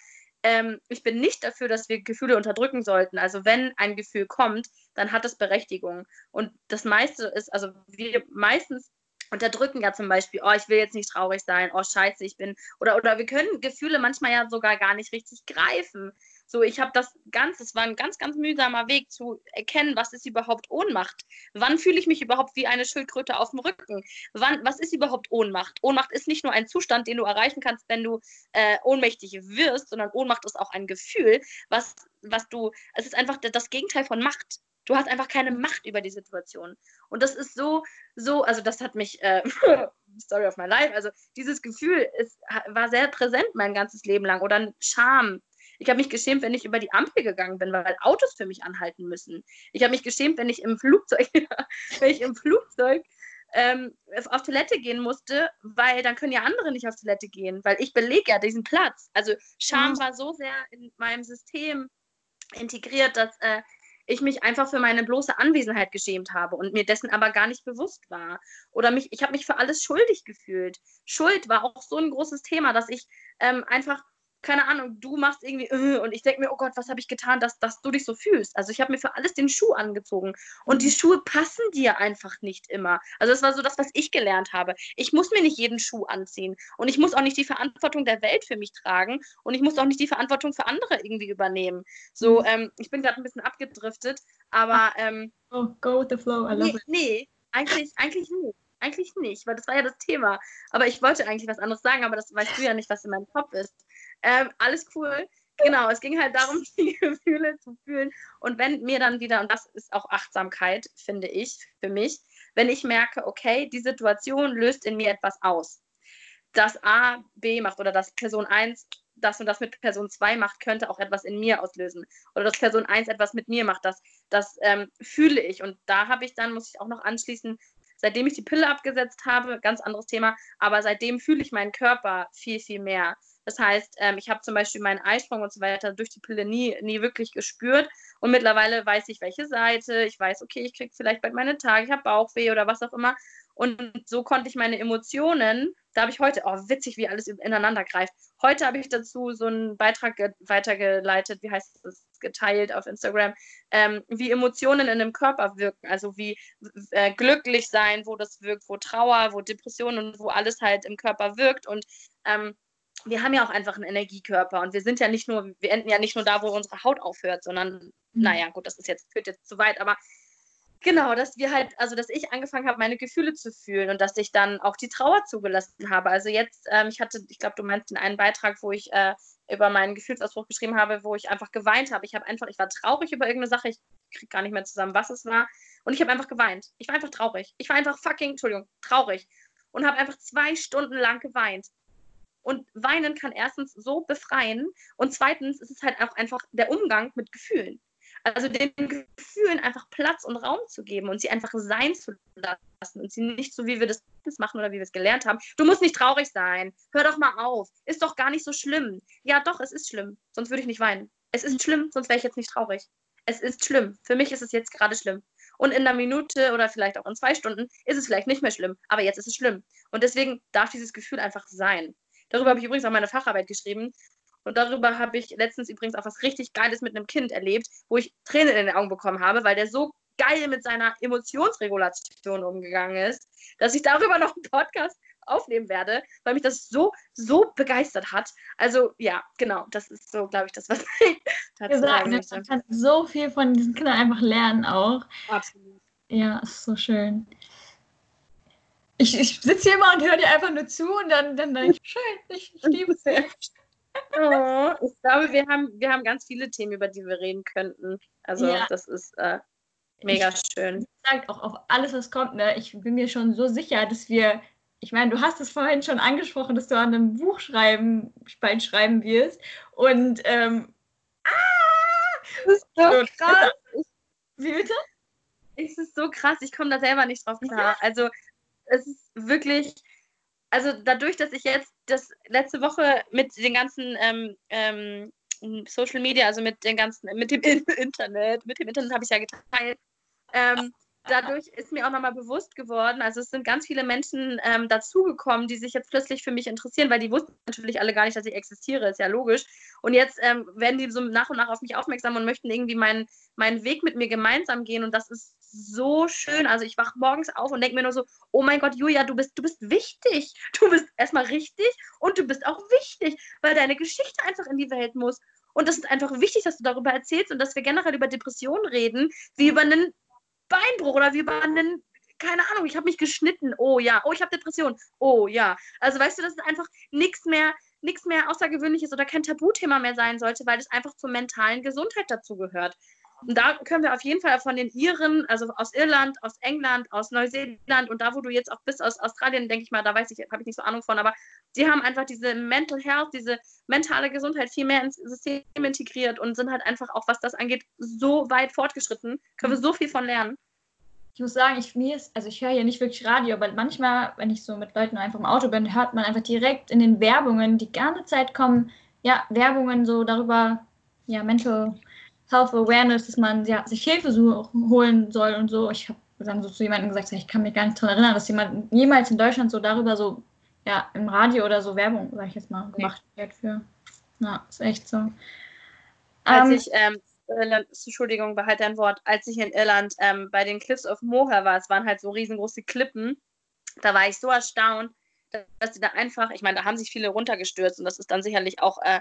ähm, ich bin nicht dafür, dass wir Gefühle unterdrücken sollten. Also wenn ein Gefühl kommt, dann hat es Berechtigung. Und das meiste ist, also wir meistens unterdrücken ja zum Beispiel, oh, ich will jetzt nicht traurig sein, oh, scheiße, ich bin, oder, oder wir können Gefühle manchmal ja sogar gar nicht richtig greifen. So, ich habe das ganz, es war ein ganz, ganz mühsamer Weg zu erkennen, was ist überhaupt Ohnmacht? Wann fühle ich mich überhaupt wie eine Schildkröte auf dem Rücken? Wann, was ist überhaupt Ohnmacht? Ohnmacht ist nicht nur ein Zustand, den du erreichen kannst, wenn du äh, ohnmächtig wirst, sondern Ohnmacht ist auch ein Gefühl, was, was du, es ist einfach das Gegenteil von Macht. Du hast einfach keine Macht über die Situation. Und das ist so, so, also das hat mich, äh, *laughs* Story of my life, also dieses Gefühl ist, war sehr präsent mein ganzes Leben lang. Oder Scham. Ich habe mich geschämt, wenn ich über die Ampel gegangen bin, weil Autos für mich anhalten müssen. Ich habe mich geschämt, wenn ich im Flugzeug, *laughs* wenn ich im Flugzeug ähm, auf Toilette gehen musste, weil dann können ja andere nicht auf Toilette gehen, weil ich belege ja diesen Platz. Also Scham mhm. war so sehr in meinem System integriert, dass äh, ich mich einfach für meine bloße Anwesenheit geschämt habe und mir dessen aber gar nicht bewusst war. Oder mich, ich habe mich für alles schuldig gefühlt. Schuld war auch so ein großes Thema, dass ich ähm, einfach keine Ahnung, du machst irgendwie äh, und ich denke mir, oh Gott, was habe ich getan, dass, dass du dich so fühlst. Also ich habe mir für alles den Schuh angezogen und die mhm. Schuhe passen dir einfach nicht immer. Also das war so das, was ich gelernt habe. Ich muss mir nicht jeden Schuh anziehen und ich muss auch nicht die Verantwortung der Welt für mich tragen und ich muss auch nicht die Verantwortung für andere irgendwie übernehmen. So, mhm. ähm, ich bin gerade ein bisschen abgedriftet, aber ähm, oh, go with the flow, I love nee, it. Nee, eigentlich, eigentlich nicht. Eigentlich nicht, weil das war ja das Thema. Aber ich wollte eigentlich was anderes sagen, aber das weißt du ja nicht, was in meinem Kopf ist. Ähm, alles cool. Genau, es ging halt darum, *laughs* die Gefühle zu fühlen. Und wenn mir dann wieder, und das ist auch Achtsamkeit, finde ich, für mich, wenn ich merke, okay, die Situation löst in mir etwas aus. Dass A B macht oder dass Person 1 das und das mit Person 2 macht, könnte auch etwas in mir auslösen. Oder dass Person 1 etwas mit mir macht, das, das ähm, fühle ich. Und da habe ich dann, muss ich auch noch anschließen, seitdem ich die Pille abgesetzt habe, ganz anderes Thema, aber seitdem fühle ich meinen Körper viel, viel mehr. Das heißt, ähm, ich habe zum Beispiel meinen Eisprung und so weiter durch die Pille nie, nie wirklich gespürt. Und mittlerweile weiß ich, welche Seite. Ich weiß, okay, ich kriege vielleicht bald meine Tage, ich habe Bauchweh oder was auch immer. Und so konnte ich meine Emotionen, da habe ich heute, oh, witzig, wie alles ineinander greift. Heute habe ich dazu so einen Beitrag weitergeleitet, wie heißt das, geteilt auf Instagram, ähm, wie Emotionen in dem Körper wirken. Also wie äh, glücklich sein, wo das wirkt, wo Trauer, wo Depression und wo alles halt im Körper wirkt. Und ähm, wir haben ja auch einfach einen Energiekörper und wir sind ja nicht nur, wir enden ja nicht nur da, wo unsere Haut aufhört, sondern, mhm. naja, gut, das ist jetzt, führt jetzt zu weit, aber genau, dass wir halt, also dass ich angefangen habe, meine Gefühle zu fühlen und dass ich dann auch die Trauer zugelassen habe. Also jetzt, ähm, ich hatte, ich glaube, du meinst den einen Beitrag, wo ich äh, über meinen Gefühlsausbruch geschrieben habe, wo ich einfach geweint habe. Ich habe einfach, ich war traurig über irgendeine Sache, ich kriege gar nicht mehr zusammen, was es war. Und ich habe einfach geweint. Ich war einfach traurig. Ich war einfach fucking, Entschuldigung, traurig. Und habe einfach zwei Stunden lang geweint. Und weinen kann erstens so befreien und zweitens ist es halt auch einfach der Umgang mit Gefühlen. Also den Gefühlen einfach Platz und Raum zu geben und sie einfach sein zu lassen und sie nicht so, wie wir das machen oder wie wir es gelernt haben. Du musst nicht traurig sein. Hör doch mal auf. Ist doch gar nicht so schlimm. Ja, doch, es ist schlimm. Sonst würde ich nicht weinen. Es ist schlimm, sonst wäre ich jetzt nicht traurig. Es ist schlimm. Für mich ist es jetzt gerade schlimm. Und in einer Minute oder vielleicht auch in zwei Stunden ist es vielleicht nicht mehr schlimm. Aber jetzt ist es schlimm. Und deswegen darf dieses Gefühl einfach sein. Darüber habe ich übrigens auch meine Facharbeit geschrieben. Und darüber habe ich letztens übrigens auch was richtig Geiles mit einem Kind erlebt, wo ich Tränen in den Augen bekommen habe, weil der so geil mit seiner Emotionsregulation umgegangen ist, dass ich darüber noch einen Podcast aufnehmen werde, weil mich das so, so begeistert hat. Also ja, genau, das ist so, glaube ich, das, was *laughs* ich dazu sagen möchte. Man kann so viel von diesen Kindern einfach lernen auch. Absolut. Ja, ist so schön ich, ich sitze hier immer und höre dir einfach nur zu und dann, dann denke ich, schön, ich, ich liebe es sehr. Oh, *laughs* ich glaube, wir haben, wir haben ganz viele Themen, über die wir reden könnten. Also ja. das ist äh, mega ich, schön. Sagt auch auf alles, was kommt. Ne? Ich bin mir schon so sicher, dass wir, ich meine, du hast es vorhin schon angesprochen, dass du an einem Buch schreiben, bald schreiben wirst. Und ähm, ah, das ist so krass. Wie bitte? Es ist so krass, ich komme da selber nicht drauf klar. Ja. Also es ist wirklich, also dadurch, dass ich jetzt das letzte Woche mit den ganzen ähm, ähm, Social Media, also mit den ganzen, mit dem *laughs* Internet, mit dem Internet habe ich ja geteilt. Ähm, dadurch ist mir auch nochmal bewusst geworden, also es sind ganz viele Menschen ähm, dazugekommen, die sich jetzt plötzlich für mich interessieren, weil die wussten natürlich alle gar nicht, dass ich existiere, ist ja logisch. Und jetzt ähm, werden die so nach und nach auf mich aufmerksam und möchten irgendwie meinen, meinen Weg mit mir gemeinsam gehen und das ist so schön. Also ich wache morgens auf und denke mir nur so, oh mein Gott, Julia, du bist, du bist wichtig. Du bist erstmal richtig und du bist auch wichtig, weil deine Geschichte einfach in die Welt muss. Und das ist einfach wichtig, dass du darüber erzählst und dass wir generell über Depressionen reden, wie über einen Beinbruch oder wie über einen, keine Ahnung, ich habe mich geschnitten. Oh ja, oh, ich habe Depression. Oh ja. Also weißt du, dass es einfach nichts mehr, nichts mehr Außergewöhnliches oder kein Tabuthema mehr sein sollte, weil es einfach zur mentalen Gesundheit dazugehört. Und da können wir auf jeden Fall von den Iren, also aus Irland, aus England, aus Neuseeland und da, wo du jetzt auch bist, aus Australien, denke ich mal, da weiß ich, habe ich nicht so Ahnung von, aber die haben einfach diese Mental Health, diese mentale Gesundheit viel mehr ins System integriert und sind halt einfach auch, was das angeht, so weit fortgeschritten. Können wir so viel von lernen. Ich muss sagen, ich, mir ist, also ich höre ja nicht wirklich Radio, aber manchmal, wenn ich so mit Leuten einfach im Auto bin, hört man einfach direkt in den Werbungen, die ganze Zeit kommen, ja, Werbungen so darüber, ja, Mental Self-Awareness, dass man ja, sich Hilfe suchen, holen soll und so. Ich habe dann so zu jemandem gesagt, ich kann mich gar nicht daran erinnern, dass jemand jemals in Deutschland so darüber so, ja, im Radio oder so Werbung, sag ich jetzt mal, gemacht wird für. Ja, ist echt so. Als um, ähm, ich, ähm, Irland, Entschuldigung, behalte dein Wort, als ich in Irland ähm, bei den Cliffs of Moher war, es waren halt so riesengroße Klippen, da war ich so erstaunt, dass sie da einfach, ich meine, da haben sich viele runtergestürzt und das ist dann sicherlich auch äh,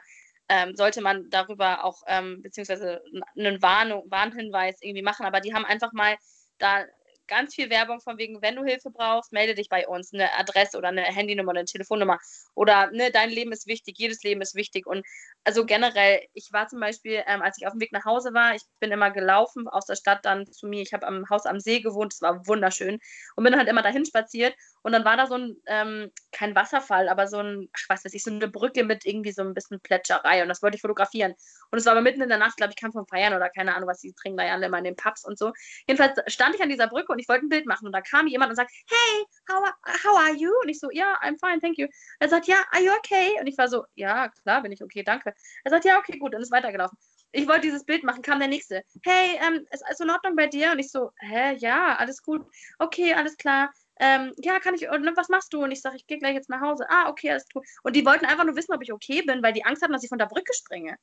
ähm, sollte man darüber auch ähm, beziehungsweise einen Warnung, Warnhinweis irgendwie machen. Aber die haben einfach mal da ganz viel Werbung von wegen, wenn du Hilfe brauchst, melde dich bei uns, eine Adresse oder eine Handynummer oder eine Telefonnummer. Oder ne, dein Leben ist wichtig, jedes Leben ist wichtig. Und also generell, ich war zum Beispiel, ähm, als ich auf dem Weg nach Hause war, ich bin immer gelaufen aus der Stadt dann zu mir, ich habe am Haus am See gewohnt, es war wunderschön. Und bin halt immer dahin spaziert und dann war da so ein, ähm, kein Wasserfall, aber so ein, ach, was weiß ich, so eine Brücke mit irgendwie so ein bisschen Plätscherei und das wollte ich fotografieren und es war aber mitten in der Nacht, glaube ich, kam vom Feiern oder keine Ahnung, was die trinken da ja alle immer in den Pubs und so. Jedenfalls stand ich an dieser Brücke und ich wollte ein Bild machen und da kam jemand und sagt, hey, how, how are you? Und ich so, ja, yeah, I'm fine, thank you. Er sagt, ja, are you okay? Und ich war so, ja, klar, bin ich okay, danke. Er sagt, ja, okay, gut, und ist weitergelaufen. Ich wollte dieses Bild machen, kam der nächste. Hey, ähm, ist alles in Ordnung bei dir? Und ich so, hä, ja, alles gut. Okay, alles klar. Ähm, ja, kann ich, und was machst du? Und ich sage, ich gehe gleich jetzt nach Hause. Ah, okay, alles gut. Und die wollten einfach nur wissen, ob ich okay bin, weil die Angst hatten, dass ich von der Brücke springe.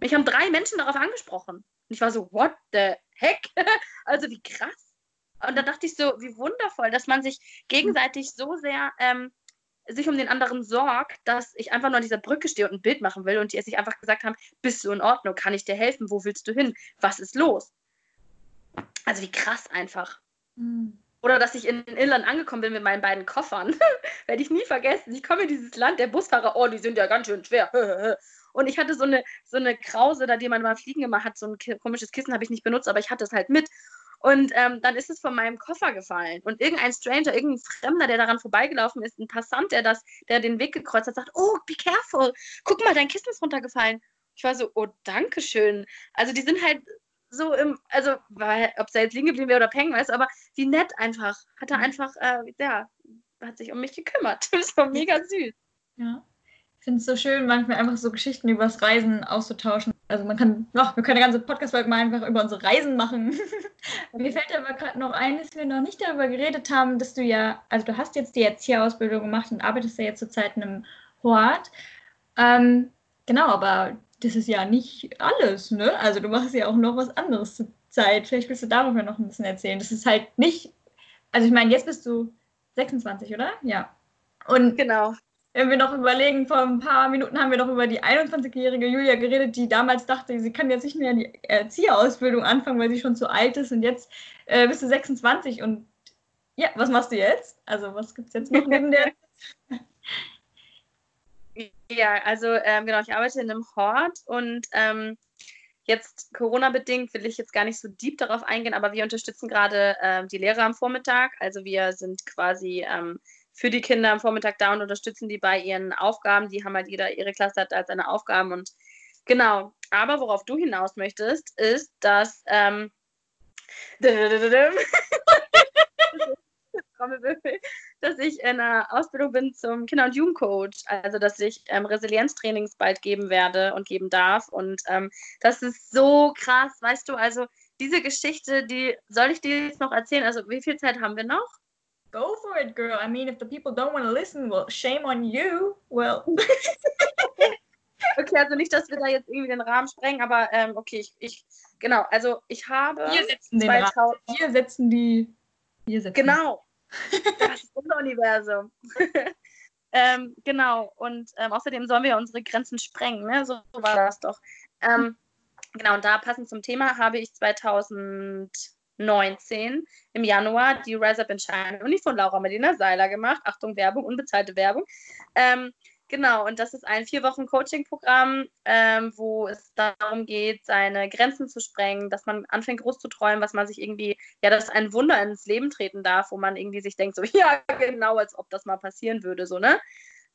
Mich haben drei Menschen darauf angesprochen. Und ich war so, what the heck? *laughs* also wie krass. Und da dachte ich so, wie wundervoll, dass man sich gegenseitig so sehr ähm, sich um den anderen sorgt, dass ich einfach nur an dieser Brücke stehe und ein Bild machen will und die sich einfach gesagt haben, bist du in Ordnung, kann ich dir helfen, wo willst du hin, was ist los? Also wie krass einfach. Mhm. Oder dass ich in Irland angekommen bin mit meinen beiden Koffern. *laughs* Werde ich nie vergessen. Ich komme in dieses Land, der Busfahrer, oh, die sind ja ganz schön schwer. *laughs* Und ich hatte so eine, so eine Krause, da die man mal fliegen gemacht hat, so ein komisches Kissen habe ich nicht benutzt, aber ich hatte es halt mit. Und ähm, dann ist es von meinem Koffer gefallen. Und irgendein Stranger, irgendein Fremder, der daran vorbeigelaufen ist, ein Passant, der das, der den Weg gekreuzt hat, sagt, oh, be careful, guck mal, dein Kissen ist runtergefallen. Ich war so, oh, danke schön. Also die sind halt so im, also, ob da jetzt liegen geblieben wäre oder Peng, weißt aber wie nett einfach. Hat er mhm. einfach, äh, ja, hat sich um mich gekümmert. *laughs* Das war mega süß. Ja. Ich finde es so schön, manchmal einfach so Geschichten übers Reisen auszutauschen. Also man kann, ach, wir können eine ganze Podcast-Folge mal einfach über unsere Reisen machen. *laughs* Mir fällt aber gerade noch ein, dass wir noch nicht darüber geredet haben, dass du ja, also du hast jetzt die Erzieherausbildung gemacht und arbeitest ja jetzt zurzeit in einem Hort. Ähm, genau, aber das ist ja nicht alles, ne? Also du machst ja auch noch was anderes zur Zeit. Vielleicht willst du darüber noch ein bisschen erzählen. Das ist halt nicht, also ich meine, jetzt bist du 26, oder? Ja. Und genau. Wenn wir noch überlegen, vor ein paar Minuten haben wir noch über die 21-jährige Julia geredet, die damals dachte, sie kann jetzt nicht mehr die Erzieherausbildung anfangen, weil sie schon zu alt ist. Und jetzt äh, bist du 26 und ja, was machst du jetzt? Also was gibt es jetzt noch neben der? *laughs* *laughs* Ja, also ähm, genau, ich arbeite in einem Hort und ähm, jetzt Corona-bedingt will ich jetzt gar nicht so deep darauf eingehen, aber wir unterstützen gerade ähm, die Lehrer am Vormittag. Also wir sind quasi ähm, für die Kinder am Vormittag da und unterstützen die bei ihren Aufgaben. Die haben halt jeder, ihre Klasse hat halt seine Aufgaben und genau. Aber worauf du hinaus möchtest, ist, dass ähm, *laughs* Trommelwirbel, *laughs* dass ich in einer Ausbildung bin zum Kinder- und Jugendcoach. Also, dass ich ähm, Resilienztrainings bald geben werde und geben darf. Und ähm, das ist so krass, weißt du, also diese Geschichte, die soll ich dir jetzt noch erzählen? Also, wie viel Zeit haben wir noch? Go for it, girl. I mean, if the people don't want to listen, well, shame on you. Well. *laughs* *laughs* okay, also nicht, dass wir da jetzt irgendwie den Rahmen sprengen, aber ähm, okay, ich, ich, genau, also ich habe. Wir setzen den Rahmen. Wir setzen die. Wir setzen genau. Das ist unser Universum. *laughs* ähm, genau, und ähm, außerdem sollen wir unsere Grenzen sprengen, ne? so, so war das doch. Ähm, genau, und da passend zum Thema habe ich 2019 im Januar die Rise Up in Shine Uni von Laura Medina Seiler gemacht. Achtung, Werbung, unbezahlte Werbung. Genau, und das ist ein vier Wochen Coaching-Programm, ähm, wo es darum geht, seine Grenzen zu sprengen, dass man anfängt groß zu träumen, was man sich irgendwie, ja, dass ein Wunder ins Leben treten darf, wo man irgendwie sich denkt, so, *laughs* ja, genau, als ob das mal passieren würde, so, ne?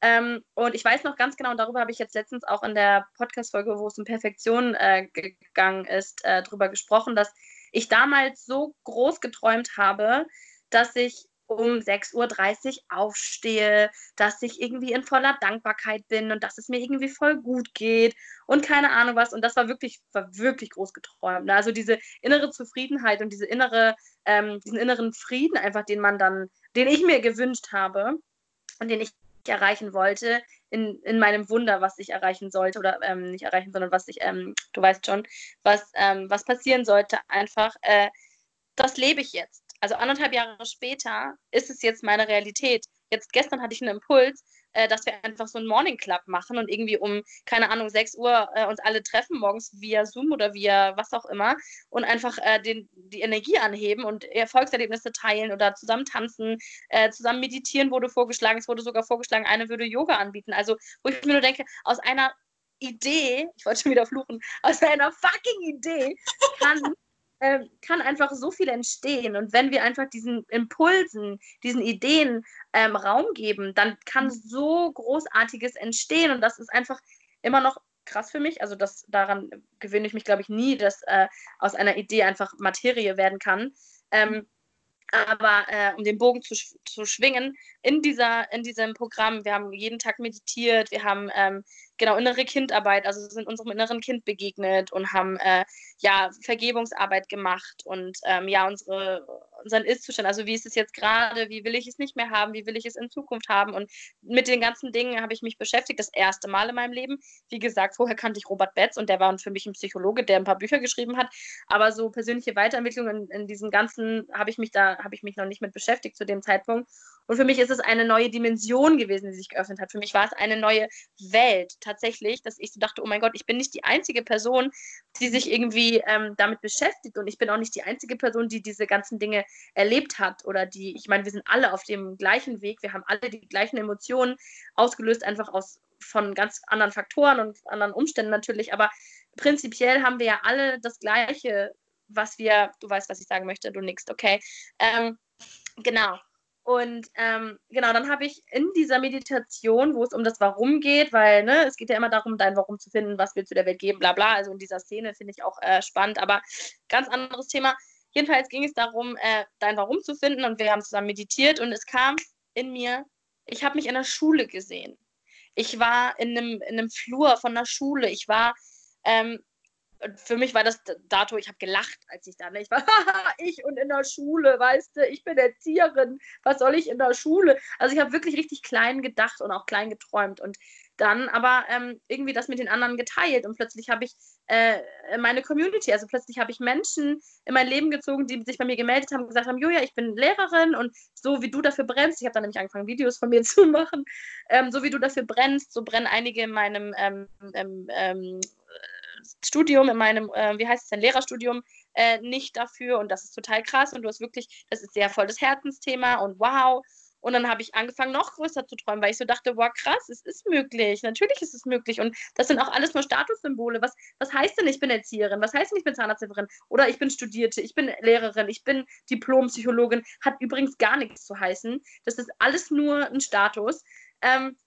Ähm, und ich weiß noch ganz genau, und darüber habe ich jetzt letztens auch in der Podcast-Folge, wo es um Perfektion äh, gegangen ist, äh, drüber gesprochen, dass ich damals so groß geträumt habe, dass ich um 6.30 Uhr aufstehe, dass ich irgendwie in voller Dankbarkeit bin und dass es mir irgendwie voll gut geht und keine Ahnung was. Und das war wirklich, war wirklich groß geträumt. Also diese innere Zufriedenheit und diese innere, ähm, diesen inneren Frieden einfach, den man dann, den ich mir gewünscht habe und den ich erreichen wollte in, in meinem Wunder, was ich erreichen sollte oder ähm, nicht erreichen, sondern was ich, ähm, du weißt schon, was, ähm, was passieren sollte, einfach, äh, das lebe ich jetzt. Also anderthalb Jahre später ist es jetzt meine Realität. Jetzt gestern hatte ich einen Impuls, äh, dass wir einfach so einen Morning Club machen und irgendwie um, keine Ahnung, 6 Uhr äh, uns alle treffen, morgens via Zoom oder via was auch immer und einfach äh, den, die Energie anheben und Erfolgserlebnisse teilen oder zusammen tanzen, äh, zusammen meditieren wurde vorgeschlagen. Es wurde sogar vorgeschlagen, eine würde Yoga anbieten. Also, wo ich mir nur denke, aus einer Idee, ich wollte schon wieder fluchen, aus einer fucking Idee kann *laughs* äh, kann einfach so viel entstehen. Und wenn wir einfach diesen Impulsen, diesen Ideen ähm, Raum geben, dann kann mhm. so Großartiges entstehen. Und das ist einfach immer noch krass für mich. Also das, daran gewöhne ich mich, glaube ich, nie, dass äh, aus einer Idee einfach Materie werden kann. Ähm, aber äh, um den Bogen zu, zu schwingen, in, dieser, in diesem Programm, wir haben jeden Tag meditiert, wir haben ähm, genau innere Kindarbeit, also sind unserem inneren Kind begegnet und haben äh, ja Vergebungsarbeit gemacht und ähm, ja unsere unseren Ist-Zustand, also wie ist es jetzt gerade, wie will ich es nicht mehr haben, wie will ich es in Zukunft haben? Und mit den ganzen Dingen habe ich mich beschäftigt, das erste Mal in meinem Leben. Wie gesagt, vorher kannte ich Robert Betz und der war für mich ein Psychologe, der ein paar Bücher geschrieben hat, aber so persönliche Weiterentwicklung in, in diesem ganzen habe ich mich da habe ich mich noch nicht mit beschäftigt zu dem Zeitpunkt. Und für mich ist es eine neue Dimension gewesen, die sich geöffnet hat. Für mich war es eine neue Welt tatsächlich, dass ich so dachte, oh mein Gott, ich bin nicht die einzige Person, die sich irgendwie ähm, damit beschäftigt. Und ich bin auch nicht die einzige Person, die diese ganzen Dinge erlebt hat oder die, ich meine, wir sind alle auf dem gleichen Weg, wir haben alle die gleichen Emotionen, ausgelöst einfach aus von ganz anderen Faktoren und anderen Umständen natürlich, aber prinzipiell haben wir ja alle das Gleiche, was wir, du weißt, was ich sagen möchte, du nix, okay. Ähm, genau. Und ähm, genau, dann habe ich in dieser Meditation, wo es um das Warum geht, weil ne, es geht ja immer darum, dein Warum zu finden, was wir zu der Welt geben, bla bla. Also in dieser Szene finde ich auch äh, spannend, aber ganz anderes Thema. Jedenfalls ging es darum, äh, dein Warum zu finden und wir haben zusammen meditiert und es kam in mir, ich habe mich in der Schule gesehen. Ich war in einem, in Flur von der Schule. Ich war ähm, für mich war das dato, ich habe gelacht, als ich da, ne? ich war, *laughs* ich und in der Schule, weißt du, ich bin Erzieherin, was soll ich in der Schule? Also ich habe wirklich richtig klein gedacht und auch klein geträumt und dann aber ähm, irgendwie das mit den anderen geteilt und plötzlich habe ich äh, meine Community, also plötzlich habe ich Menschen in mein Leben gezogen, die sich bei mir gemeldet haben und gesagt haben, Julia, ich bin Lehrerin und so wie du dafür brennst, ich habe dann nämlich angefangen, Videos von mir *laughs* zu machen, ähm, so wie du dafür brennst, so brennen einige in meinem ähm, ähm, ähm Studium, in meinem, äh, wie heißt es denn, Lehrerstudium, äh, nicht dafür und das ist total krass und du hast wirklich, das ist sehr voll das Herzensthema und wow. Und dann habe ich angefangen, noch größer zu träumen, weil ich so dachte, wow, krass, es ist möglich. Natürlich ist es möglich. Und das sind auch alles nur Statussymbole. Was, was heißt denn, ich bin Erzieherin? Was heißt denn, ich bin Zahnarzthelferin? Oder ich bin Studierte, ich bin Lehrerin, ich bin Diplompsychologin. Hat übrigens gar nichts zu heißen. Das ist alles nur ein Status. Ähm,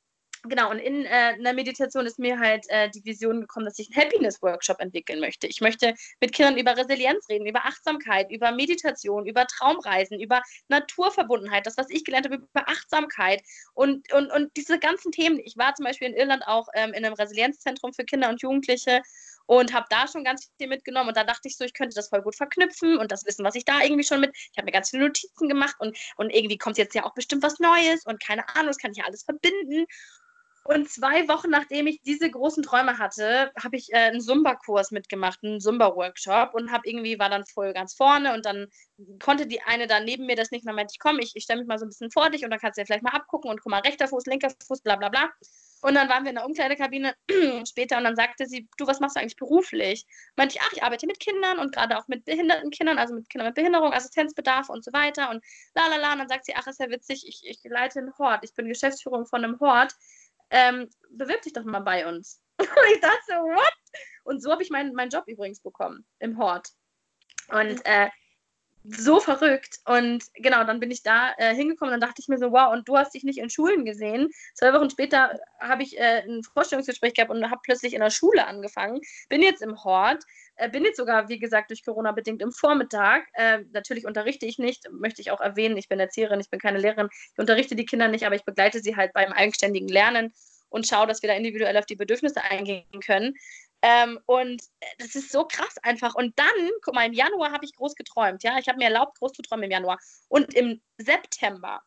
genau, und in äh, einer Meditation ist mir halt äh, die Vision gekommen, dass ich einen Happiness-Workshop entwickeln möchte. Ich möchte mit Kindern über Resilienz reden, über Achtsamkeit, über Meditation, über Traumreisen, über Naturverbundenheit, das, was ich gelernt habe, über Achtsamkeit und, und, und diese ganzen Themen. Ich war zum Beispiel in Irland auch ähm, in einem Resilienzzentrum für Kinder und Jugendliche und habe da schon ganz viel mitgenommen und da dachte ich so, ich könnte das voll gut verknüpfen und das Wissen, was ich da irgendwie schon mit, ich habe mir ganz viele Notizen gemacht und, und irgendwie kommt jetzt ja auch bestimmt was Neues und keine Ahnung, das kann ich ja alles verbinden und zwei Wochen nachdem ich diese großen Träume hatte, habe ich äh, einen Zumba-Kurs mitgemacht, einen Zumba-Workshop und habe irgendwie war dann voll ganz vorne und dann konnte die eine da neben mir das nicht mehr meinte ich komm, ich, ich stelle mich mal so ein bisschen vor dich und dann kannst du ja vielleicht mal abgucken und guck mal rechter Fuß, linker Fuß, bla bla bla. Und dann waren wir in der Umkleidekabine *clears throat* später und dann sagte sie, du, was machst du eigentlich beruflich? Meinte ich, ach, ich arbeite mit Kindern und gerade auch mit behinderten Kindern, also mit Kindern mit Behinderung, Assistenzbedarf und so weiter und la la la. Und dann sagt sie, ach, ist ja witzig, ich, ich leite einen Hort, ich bin Geschäftsführung von einem Hort ähm, bewirb dich doch mal bei uns. *laughs* Und ich dachte so, what? Und so habe ich meinen mein Job übrigens bekommen im Hort. Und äh, so verrückt. Und genau, dann bin ich da äh, hingekommen und dachte ich mir so, wow, und du hast dich nicht in Schulen gesehen. Zwei Wochen später habe ich äh, ein Vorstellungsgespräch gehabt und habe plötzlich in der Schule angefangen. Bin jetzt im Hort, äh, bin jetzt sogar, wie gesagt, durch Corona bedingt im Vormittag. Äh, natürlich unterrichte ich nicht, möchte ich auch erwähnen. Ich bin Erzieherin, ich bin keine Lehrerin. Ich unterrichte die Kinder nicht, aber ich begleite sie halt beim eigenständigen Lernen und schaue, dass wir da individuell auf die Bedürfnisse eingehen können. Ähm, und das ist so krass einfach. Und dann, guck mal, im Januar habe ich groß geträumt. Ja, ich habe mir erlaubt, groß zu träumen im Januar. Und im September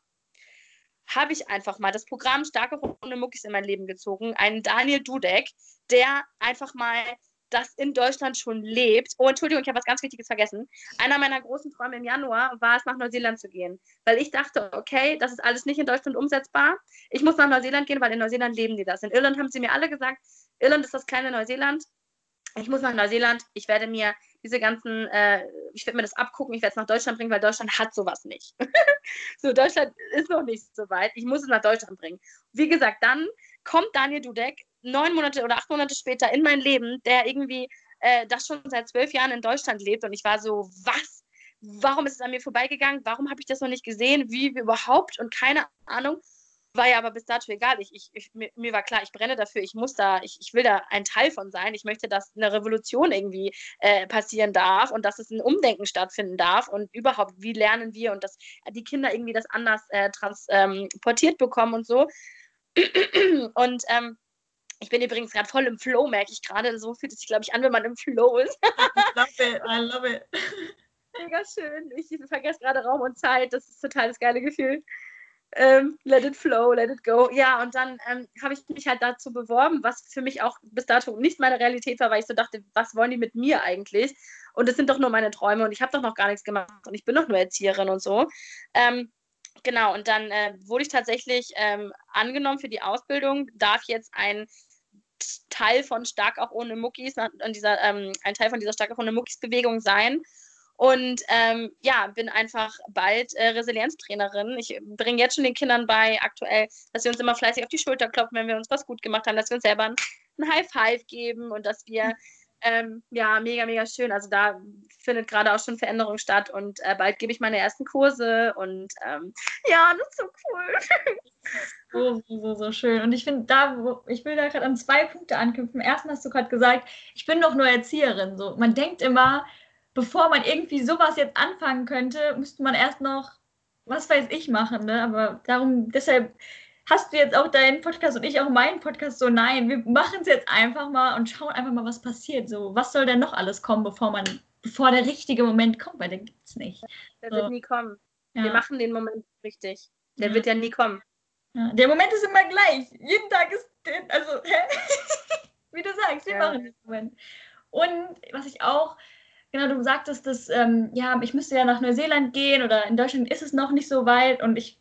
habe ich einfach mal das Programm Starke Runde Muckis in mein Leben gezogen. Einen Daniel Dudek, der einfach mal das in Deutschland schon lebt. Oh, Entschuldigung, ich habe was ganz Wichtiges vergessen. Einer meiner großen Träume im Januar war es, nach Neuseeland zu gehen. Weil ich dachte, okay, das ist alles nicht in Deutschland umsetzbar. Ich muss nach Neuseeland gehen, weil in Neuseeland leben die das. In Irland haben sie mir alle gesagt, Irland ist das kleine Neuseeland. Ich muss nach Neuseeland. Ich werde mir diese ganzen, äh, ich werde mir das abgucken, ich werde es nach Deutschland bringen, weil Deutschland hat sowas nicht. *laughs* so, Deutschland ist noch nicht so weit. Ich muss es nach Deutschland bringen. Wie gesagt, dann kommt Daniel Dudek neun Monate oder acht Monate später in mein Leben, der irgendwie äh, das schon seit zwölf Jahren in Deutschland lebt. Und ich war so, was? Warum ist es an mir vorbeigegangen? Warum habe ich das noch nicht gesehen? Wie überhaupt? Und keine Ahnung. War ja aber bis dato egal. Ich, ich, ich, mir, mir, war klar, ich brenne dafür, ich muss da, ich, ich will da ein Teil von sein. Ich möchte, dass eine Revolution irgendwie äh, passieren darf und dass es ein Umdenken stattfinden darf und überhaupt, wie lernen wir und dass die Kinder irgendwie das anders äh, transportiert ähm, bekommen und so. *clears throat* Und ähm, Ich bin übrigens gerade voll im Flow, merke ich gerade. So fühlt es sich, glaube ich, an, wenn man im Flow ist. *laughs* I love it, I love it. Mega schön. Ich vergesse gerade Raum und Zeit. Das ist total das geile Gefühl. Ähm, let it flow, let it go. Ja, und dann ähm, habe ich mich halt dazu beworben, was für mich auch bis dato nicht meine Realität war, weil ich so dachte, was wollen die mit mir eigentlich? Und es sind doch nur meine Träume und ich habe doch noch gar nichts gemacht und ich bin doch nur Erzieherin und so. Ähm, genau, und dann äh, wurde ich tatsächlich ähm, angenommen für die Ausbildung, darf jetzt ein Teil von Stark auch ohne Muckis, an dieser, ähm, ein Teil von dieser Stark auch ohne Muckis Bewegung sein. Und ähm, ja, bin einfach bald äh, Resilienztrainerin. Ich bringe jetzt schon den Kindern bei, aktuell, dass wir uns immer fleißig auf die Schulter klopfen, wenn wir uns was gut gemacht haben, dass wir uns selber ein, High Five geben und dass wir, *laughs* ähm, ja, mega, mega schön. Also da findet gerade auch schon Veränderung statt und äh, bald gebe ich meine ersten Kurse und ähm, ja, das ist so cool. *laughs* So, so, so schön. Und ich finde, da, wo, ich will da gerade an zwei Punkte anknüpfen. Erstens hast du gerade gesagt, ich bin doch nur Erzieherin. So, man denkt immer, bevor man irgendwie sowas jetzt anfangen könnte, müsste man erst noch, was weiß ich, machen. Ne? Aber darum, deshalb hast du jetzt auch deinen Podcast und ich auch meinen Podcast so, nein, wir machen es jetzt einfach mal und schauen einfach mal, was passiert. So, was soll denn noch alles kommen, bevor man, bevor der richtige Moment kommt, weil der gibt es nicht. Der so. wird nie kommen. Ja. Wir machen den Moment richtig. Der ja. wird ja nie kommen. Ja. Der Moment ist immer gleich. Jeden Tag ist, also, hä? *laughs* wie du sagst, wir machen den Moment. Und was ich auch Genau, du sagtest, dass ähm, ja, ich müsste ja nach Neuseeland gehen oder in Deutschland ist es noch nicht so weit. Und ich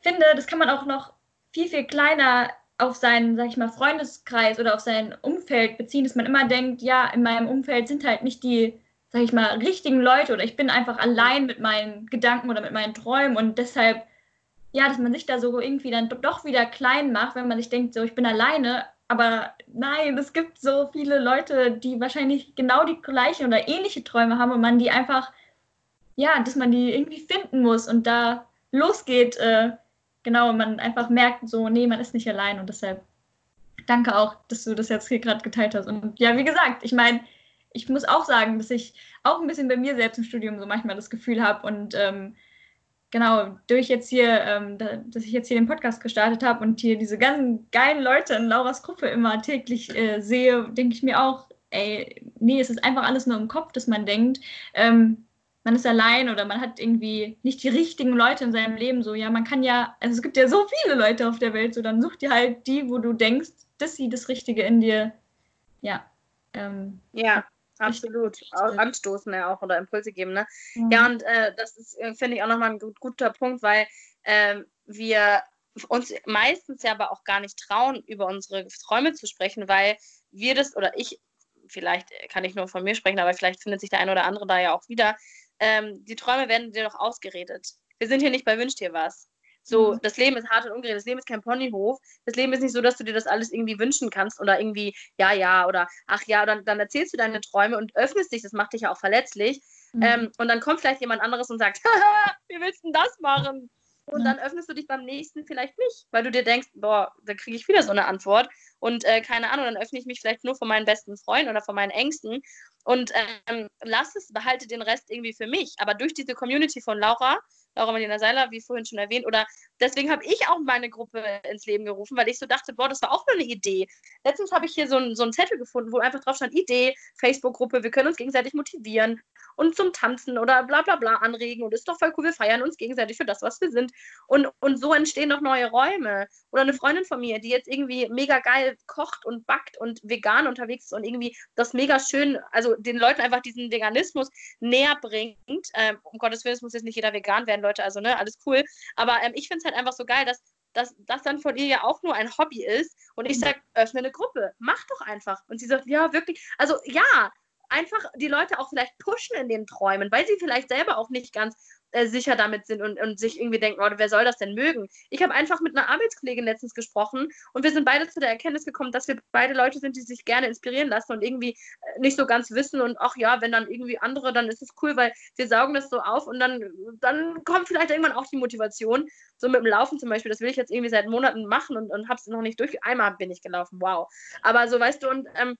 finde, das kann man auch noch viel, viel kleiner auf seinen, sag ich mal, Freundeskreis oder auf sein Umfeld beziehen, dass man immer denkt, ja, in meinem Umfeld sind halt nicht die, sag ich mal, richtigen Leute oder ich bin einfach allein mit meinen Gedanken oder mit meinen Träumen. Und deshalb, ja, dass man sich da so irgendwie dann doch wieder klein macht, wenn man sich denkt, so, ich bin alleine, aber nein, es gibt so viele Leute, die wahrscheinlich genau die gleichen oder ähnliche Träume haben und man die einfach, ja, dass man die irgendwie finden muss und da losgeht, äh, genau, und man einfach merkt, so, nee, man ist nicht allein und deshalb danke auch, dass du das jetzt hier gerade geteilt hast. Und ja, wie gesagt, ich meine, ich muss auch sagen, dass ich auch ein bisschen bei mir selbst im Studium so manchmal das Gefühl habe und ähm, genau, durch jetzt hier, ähm, da, dass ich jetzt hier den Podcast gestartet habe und hier diese ganzen geilen Leute in Lauras Gruppe immer täglich äh, sehe, denke ich mir auch, ey, nee, es ist einfach alles nur im Kopf, dass man denkt, ähm, man ist allein oder man hat irgendwie nicht die richtigen Leute in seinem Leben. So, ja, man kann ja, also es gibt ja so viele Leute auf der Welt, so dann such dir halt die, wo du denkst, dass sie das Richtige in dir, ja. Ähm, ja. Absolut. Anstoßen ja auch oder Impulse geben. Ne? Mhm. Ja, und äh, das ist, äh, finde ich, auch nochmal ein gut, guter Punkt, weil äh, wir uns meistens ja aber auch gar nicht trauen, über unsere Träume zu sprechen, weil wir das, oder ich, vielleicht kann ich nur von mir sprechen, aber vielleicht findet sich der eine oder andere da ja auch wieder. Ähm, die Träume werden dir doch ausgeredet. Wir sind hier nicht bei Wünsch dir was. So, mhm. das Leben ist hart und ungerecht, das Leben ist kein Ponyhof. Das Leben ist nicht so, dass du dir das alles irgendwie wünschen kannst oder irgendwie, ja, ja, oder ach ja, oder dann erzählst du deine Träume und öffnest dich, das macht dich ja auch verletzlich. Mhm. Ähm, und dann kommt vielleicht jemand anderes und sagt, *laughs* wie willst du denn das machen? Und dann öffnest du dich beim nächsten vielleicht nicht, weil du dir denkst, boah, da kriege ich wieder so eine Antwort. Und äh, keine Ahnung, dann öffne ich mich vielleicht nur von meinen besten Freunden oder von meinen Ängsten und ähm, lass es, behalte den Rest irgendwie für mich. Aber durch diese Community von Laura Laura Marlena Seiler, wie vorhin schon erwähnt. Oder deswegen habe ich auch meine Gruppe ins Leben gerufen, weil ich so dachte, boah, das war auch nur eine Idee. Letztens habe ich hier so, ein, so einen Zettel gefunden, wo einfach drauf stand, Idee, Facebook-Gruppe, wir können uns gegenseitig motivieren und zum Tanzen oder bla bla bla anregen und ist doch voll cool, wir feiern uns gegenseitig für das, was wir sind. Und, und so entstehen doch neue Räume. Oder eine Freundin von mir, die jetzt irgendwie mega geil kocht und backt und vegan unterwegs ist und irgendwie das mega schön, also den Leuten einfach diesen Veganismus näher bringt. Ähm, um Gottes Willen, es muss jetzt nicht jeder vegan werden, Leute, also ne, alles cool. Aber ähm, ich finde es halt einfach so geil, dass dass das dann von ihr ja auch nur ein Hobby ist. Und ich sage, öffne eine Gruppe, mach doch einfach. Und sie sagt, ja, wirklich. Also ja, einfach die Leute auch vielleicht pushen in den Träumen, weil sie vielleicht selber auch nicht ganz äh, sicher damit sind und, und sich irgendwie denken, oh, wer soll das denn mögen? Ich habe einfach mit einer Arbeitskollegin letztens gesprochen und wir sind beide zu der Erkenntnis gekommen, dass wir beide Leute sind, die sich gerne inspirieren lassen und irgendwie äh, nicht so ganz wissen und ach ja, wenn dann irgendwie andere, dann ist es cool, weil wir saugen das so auf und dann, dann kommt vielleicht irgendwann auch die Motivation. So mit dem Laufen zum Beispiel, das will ich jetzt irgendwie seit Monaten machen und, und habe es noch nicht durch. Einmal bin ich gelaufen, wow. Aber so weißt du, und ähm,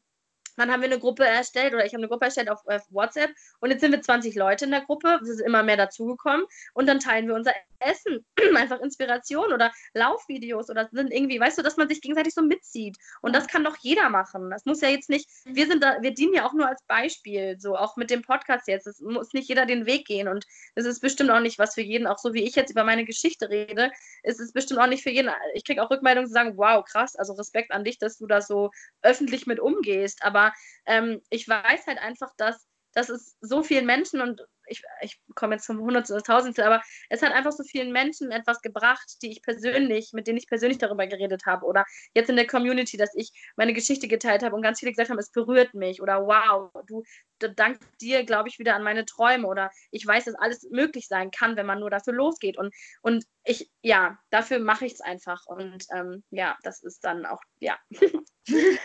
dann haben wir eine Gruppe erstellt oder ich habe eine Gruppe erstellt auf, auf, WhatsApp und jetzt sind wir 20 Leute in der Gruppe, es ist immer mehr dazugekommen und dann teilen wir unser Essen, *clears throat* einfach Inspiration oder Laufvideos oder sind irgendwie, weißt du, dass man sich gegenseitig so mitzieht und das kann doch jeder machen. Das muss ja jetzt nicht, wir sind da, wir dienen ja auch nur als Beispiel, so auch mit dem Podcast jetzt. Es muss nicht jeder den Weg gehen und es ist bestimmt auch nicht was für jeden, auch so wie ich jetzt über meine Geschichte rede, ist es bestimmt auch nicht für jeden. Ich kriege auch Rückmeldungen zu sagen, wow, krass, also Respekt an dich, dass du da so öffentlich mit umgehst, aber ähm, ich weiß halt einfach, dass, dass es so vielen Menschen und ich, ich komme jetzt zum Hundertstel oder Tausendstel, aber es hat einfach so vielen Menschen etwas gebracht, die ich persönlich, mit denen ich persönlich darüber geredet habe oder jetzt in der Community, dass ich meine Geschichte geteilt habe und ganz viele gesagt haben, es berührt mich oder wow, du, dank dir glaube ich wieder an meine Träume oder ich weiß, dass alles möglich sein kann, wenn man nur dafür losgeht und, und ich, ja, dafür mache ich es einfach und ähm, ja, das ist dann auch, ja. *laughs*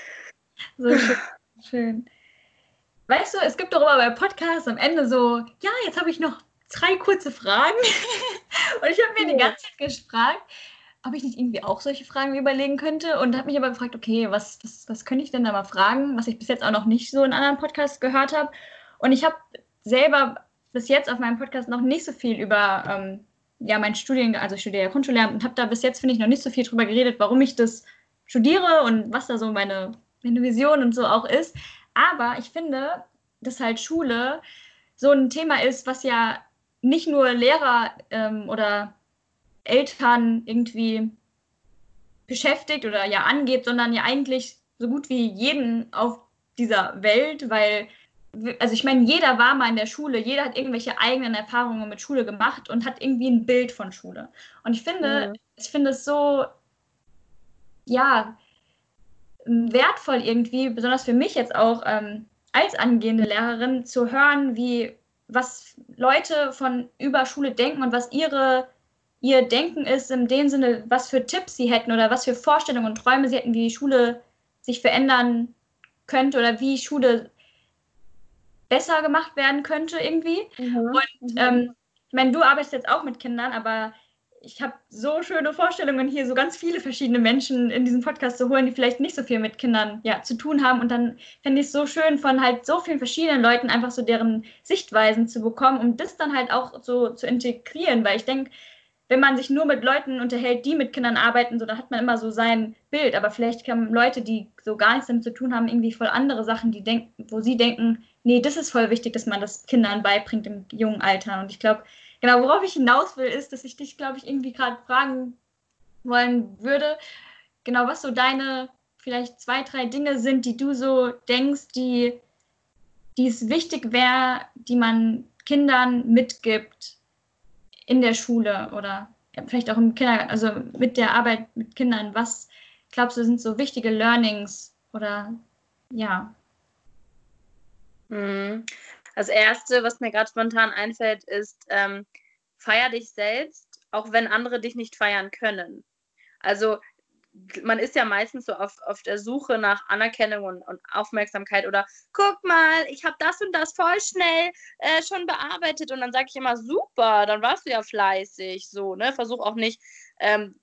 So schön. Schön. Weißt du, es gibt doch immer bei Podcasts am Ende so, ja, jetzt habe ich noch drei kurze Fragen. *laughs* und ich habe mir die ganze Zeit gefragt, ob ich nicht irgendwie auch solche Fragen überlegen könnte und habe mich aber gefragt, okay, was, was, was könnte ich denn da mal fragen, was ich bis jetzt auch noch nicht so in anderen Podcasts gehört habe. Und ich habe selber bis jetzt auf meinem Podcast noch nicht so viel über ähm, ja, mein Studien, also ich studiere Grundschullehramt und habe da bis jetzt, finde ich, noch nicht so viel drüber geredet, warum ich das studiere und was da so meine eine Vision und so auch ist. Aber ich finde, dass halt Schule so ein Thema ist, was ja nicht nur Lehrer ähm, oder Eltern irgendwie beschäftigt oder ja angeht, sondern ja eigentlich so gut wie jeden auf dieser Welt, weil, also ich meine, jeder war mal in der Schule, jeder hat irgendwelche eigenen Erfahrungen mit Schule gemacht und hat irgendwie ein Bild von Schule. Und ich finde, mhm. ich finde es so, ja, wertvoll irgendwie, besonders für mich jetzt auch ähm, als angehende Lehrerin, zu hören, wie was Leute von über Schule denken und was ihre ihr Denken ist in dem Sinne, was für Tipps sie hätten oder was für Vorstellungen und Träume sie hätten, wie die Schule sich verändern könnte oder wie Schule besser gemacht werden könnte irgendwie. Mhm. Und mhm. ähm, ich meine, du arbeitest jetzt auch mit Kindern, aber ich habe so schöne Vorstellungen, hier so ganz viele verschiedene Menschen in diesen Podcast zu holen, die vielleicht nicht so viel mit Kindern ja, zu tun haben. Und dann fände ich es so schön, von halt so vielen verschiedenen Leuten einfach so deren Sichtweisen zu bekommen, um das dann halt auch so zu integrieren. Weil ich denke, wenn man sich nur mit Leuten unterhält, die mit Kindern arbeiten, so dann hat man immer so sein Bild. Aber vielleicht haben Leute, die so gar nichts damit zu tun haben, irgendwie voll andere Sachen, die denken, wo sie denken, nee, das ist voll wichtig, dass man das Kindern beibringt im jungen Alter. Und ich glaube, Genau, worauf ich hinaus will, ist, dass ich dich, glaube ich, irgendwie gerade fragen wollen würde, genau, was so deine vielleicht zwei, drei Dinge sind, die du so denkst, die, die es wichtig wäre, die man Kindern mitgibt in der Schule oder vielleicht auch im Kindergarten, also mit der Arbeit mit Kindern. Was glaubst du, sind so wichtige Learnings oder ja? Das Erste, was mir gerade spontan einfällt, ist, ähm, feier dich selbst, auch wenn andere dich nicht feiern können. Also man ist ja meistens so auf, auf der Suche nach Anerkennung und, und Aufmerksamkeit oder guck mal, ich habe das und das voll schnell äh, schon bearbeitet und dann sage ich immer, super, dann warst du ja fleißig, so, ne? Versuch auch nicht ähm,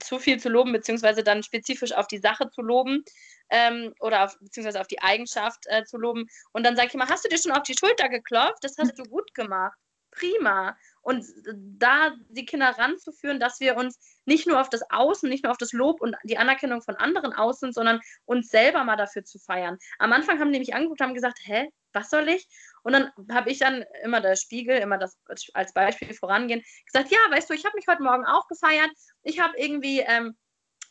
zu viel zu loben, beziehungsweise dann spezifisch auf die Sache zu loben ähm, oder auf, beziehungsweise auf die Eigenschaft äh, zu loben. Und dann sage ich immer, hast du dir schon auf die Schulter geklopft? Das hast du gut gemacht. Prima. Und da die Kinder ranzuführen, dass wir uns nicht nur auf das Außen, nicht nur auf das Lob und die Anerkennung von anderen aus sind, sondern uns selber mal dafür zu feiern. Am Anfang haben die mich angeguckt und haben gesagt, hä, was soll ich? Und dann habe ich dann immer der Spiegel, immer das als Beispiel vorangehen, gesagt, ja, weißt du, ich habe mich heute Morgen auch gefeiert. Ich habe irgendwie ähm,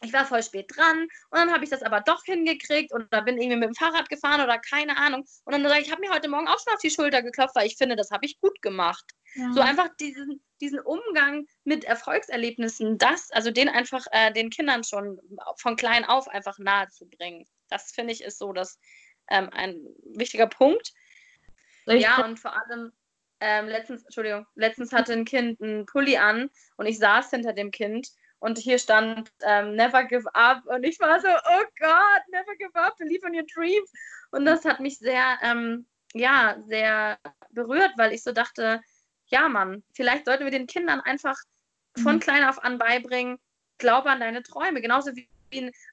ich war voll spät dran und dann habe ich das aber doch hingekriegt und da bin irgendwie mit dem Fahrrad gefahren oder keine Ahnung. Und dann sage ich, ich habe mir heute Morgen auch schon auf die Schulter geklopft, weil ich finde, das habe ich gut gemacht. Ja. So einfach diesen, diesen Umgang mit Erfolgserlebnissen, das, also den einfach äh, den Kindern schon von klein auf einfach nahe zu bringen. Das finde ich ist so das ähm, ein wichtiger Punkt. Richtig. Ja, und vor allem ähm, letztens, Entschuldigung, letztens hatte ein Kind einen Pulli an und ich saß hinter dem Kind und hier stand ähm, Never Give Up und ich war so, oh Gott, Never Give Up, believe in your dreams. Und das hat mich sehr, ähm, ja, sehr berührt, weil ich so dachte, ja, Mann, vielleicht sollten wir den Kindern einfach von mhm. klein auf an beibringen, glaube an deine Träume. Genauso wie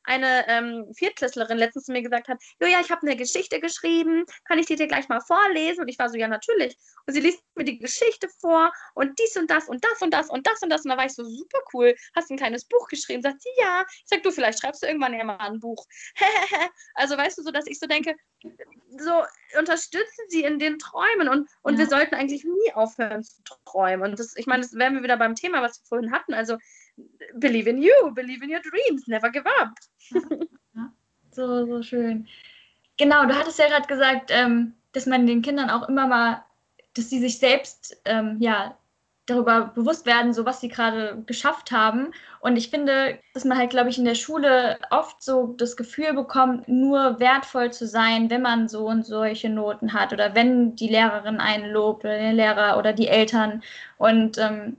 eine ähm, Viertklässlerin letztens zu mir gesagt hat, ja, ich habe eine Geschichte geschrieben, kann ich die dir gleich mal vorlesen? Und ich war so, ja, natürlich. Und sie liest mir die Geschichte vor und dies und das und das und das und das und das. Und da war ich so, super cool, hast du ein kleines Buch geschrieben? Sagt sie, ja. Ich sag, du, vielleicht schreibst du irgendwann ja mal ein Buch. *laughs* also weißt du, so, dass ich so denke, so unterstützen sie in den Träumen und, und ja. wir sollten eigentlich nie aufhören zu träumen. Und das, ich meine, das wären wir wieder beim Thema, was wir vorhin hatten. Also believe in you, believe in your dreams, never give up. *laughs* Ja, so, so schön. Genau, du hattest ja gerade gesagt, ähm, dass man den Kindern auch immer mal, dass sie sich selbst ähm, ja, darüber bewusst werden, so was sie gerade geschafft haben. Und ich finde, dass man halt, glaube ich, in der Schule oft so das Gefühl bekommt, nur wertvoll zu sein, wenn man so und solche Noten hat oder wenn die Lehrerin einen lobt oder der Lehrer oder die Eltern. Und ähm,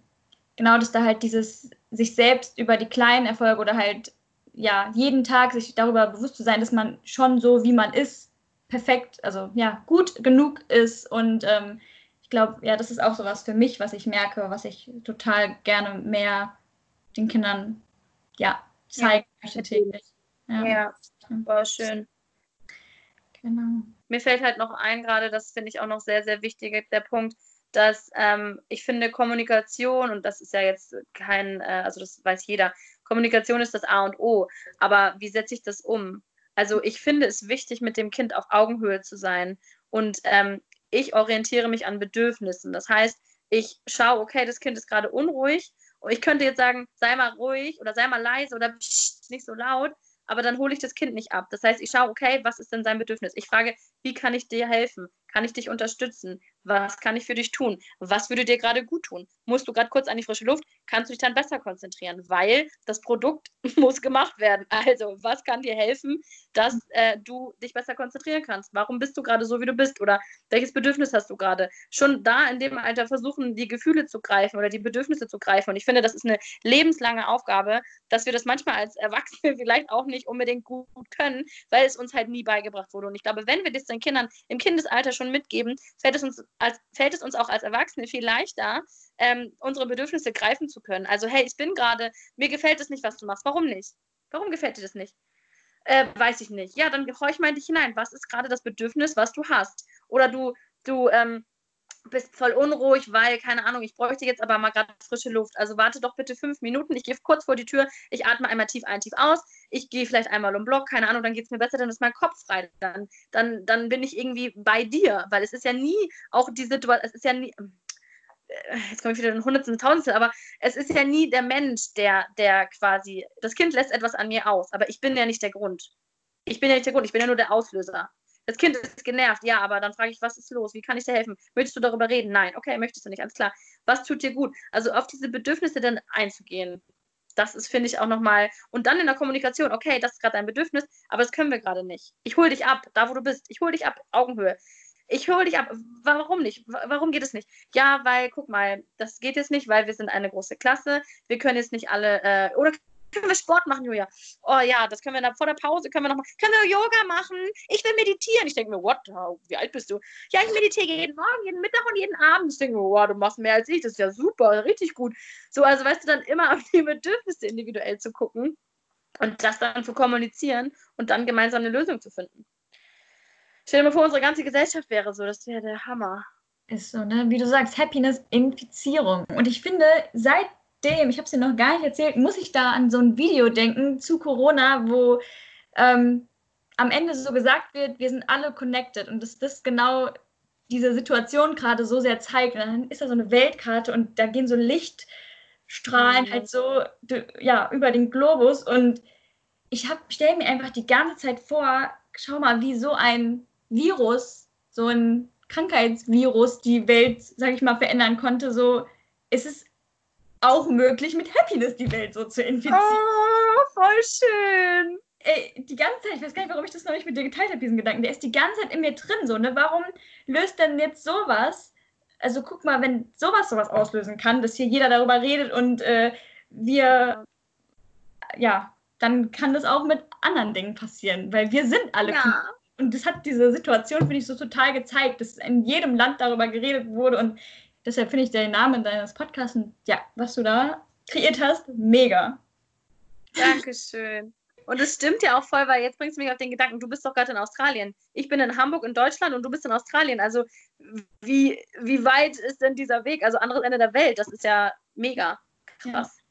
genau, dass da halt dieses sich selbst über die kleinen Erfolge oder halt ja jeden Tag sich darüber bewusst zu sein, dass man schon so wie man ist perfekt, also ja gut genug ist und ähm, ich glaube, ja, das ist auch sowas für mich, was ich merke, was ich total gerne mehr den Kindern ja zeigen ja, möchte täglich. Ja, ja war schön. Genau. Mir fällt halt noch ein, gerade das finde ich auch noch sehr, sehr wichtig, der Punkt, dass ähm, ich finde Kommunikation, und das ist ja jetzt kein, äh, also das weiß jeder, Kommunikation ist das A und O, aber wie setze ich das um? Also ich finde es wichtig, mit dem Kind auf Augenhöhe zu sein und ähm, ich orientiere mich an Bedürfnissen. Das heißt, ich schaue, okay, das Kind ist gerade unruhig und ich könnte jetzt sagen, sei mal ruhig oder sei mal leise oder nicht so laut, aber dann hole ich das Kind nicht ab. Das heißt, ich schaue, okay, was ist denn sein Bedürfnis? Ich frage, wie kann ich dir helfen? Kann ich dich unterstützen? Was kann ich für dich tun? Was würde dir gerade gut tun? Musst du gerade kurz an die frische Luft? Kannst du dich dann besser konzentrieren? Weil das Produkt *laughs* muss gemacht werden. Also, was kann dir helfen, dass äh, du dich besser konzentrieren kannst? Warum bist du gerade so, wie du bist? Oder welches Bedürfnis hast du gerade? Schon da in dem Alter versuchen, die Gefühle zu greifen oder die Bedürfnisse zu greifen. Und ich finde, das ist eine lebenslange Aufgabe, dass wir das manchmal als Erwachsene *laughs* vielleicht auch nicht unbedingt gut können, weil es uns halt nie beigebracht wurde. Und ich glaube, wenn wir das den Kindern im Kindesalter schon mitgeben, fällt es uns, als, fällt es uns auch als Erwachsene viel leichter, ähm, unsere Bedürfnisse greifen zu können. Also, hey, ich bin gerade, mir gefällt es nicht, was du machst. Warum nicht? Warum gefällt dir das nicht? Äh, weiß ich nicht. Ja, dann horch mal in dich hinein. Was ist gerade das Bedürfnis, was du hast? Oder du, du, ähm, bist voll unruhig, weil, keine Ahnung, ich bräuchte jetzt aber mal gerade frische Luft. Also warte doch bitte fünf Minuten. Ich gehe kurz vor die Tür, ich atme einmal tief ein, tief aus. Ich gehe vielleicht einmal um Block, keine Ahnung, dann geht es mir besser, dann ist mein Kopf frei. Dann, dann, dann bin ich irgendwie bei dir, weil es ist ja nie auch die Situation, es ist ja nie, äh, jetzt komme ich wieder in Hundertstel und Tausendstel, aber es ist ja nie der Mensch, der, der quasi, das Kind lässt etwas an mir aus, aber ich bin ja nicht der Grund. Ich bin ja nicht der Grund, ich bin ja nur der Auslöser. Das Kind ist genervt, ja, aber dann frage ich, was ist los? Wie kann ich dir helfen? Möchtest du darüber reden? Nein, okay, möchtest du nicht, alles klar. Was tut dir gut? Also auf diese Bedürfnisse dann einzugehen. Das ist, finde ich, auch nochmal. Und dann in der Kommunikation, okay, das ist gerade dein Bedürfnis, aber das können wir gerade nicht. Ich hole dich ab, da wo du bist. Ich hole dich ab, Augenhöhe. Ich hole dich ab. Warum nicht? Warum geht es nicht? Ja, weil, guck mal, das geht jetzt nicht, weil wir sind eine große Klasse. Wir können jetzt nicht alle, äh, oder können wir Sport machen, Julia? Oh ja, das können wir dann vor der Pause, können wir noch mal, können wir Yoga machen? Ich will meditieren. Ich denke mir, what? Wie alt bist du? Ja, ich meditiere jeden Morgen, jeden Mittag und jeden Abend. Ich denke mir, wow, du machst mehr als ich. Das ist ja super, richtig gut. So, also weißt du, dann immer *laughs* auf die Bedürfnisse individuell zu gucken und das dann zu kommunizieren und dann gemeinsam eine Lösung zu finden. Stell dir mal vor, unsere ganze Gesellschaft wäre so. Das wäre der Hammer. Ist so, ne? Wie du sagst, Happiness-Infizierung. Und ich finde, seit dem, ich habe es dir noch gar nicht erzählt, muss ich da an so ein Video denken zu Corona, wo ähm, am Ende so gesagt wird, wir sind alle connected und dass das genau diese Situation gerade so sehr zeigt. Und dann ist da so eine Weltkarte und da gehen so Lichtstrahlen mhm. halt so ja, über den Globus und ich stelle mir einfach die ganze Zeit vor, schau mal, wie so ein Virus, so ein Krankheitsvirus die Welt, sag ich mal, verändern konnte. So, es ist auch möglich, mit Happiness die Welt so zu infizieren. Oh, voll schön. Ey, die ganze Zeit, ich weiß gar nicht, warum ich das noch nicht mit dir geteilt habe, diesen Gedanken. Der ist die ganze Zeit in mir drin, so, ne? Warum löst denn jetzt sowas? Also guck mal, wenn sowas sowas auslösen kann, dass hier jeder darüber redet und äh, wir, ja, dann kann das auch mit anderen Dingen passieren, weil wir sind alle ja. Und das hat diese Situation, finde ich, so total gezeigt, dass in jedem Land darüber geredet wurde und Deshalb finde ich den Namen deines Podcasts, ja, was du da kreiert hast, mega. Dankeschön. Und es stimmt ja auch voll, weil jetzt bringst du mich auf den Gedanken, du bist doch gerade in Australien. Ich bin in Hamburg in Deutschland und du bist in Australien. Also wie, wie weit ist denn dieser Weg? Also anderes Ende der Welt, das ist ja mega krass. Ja,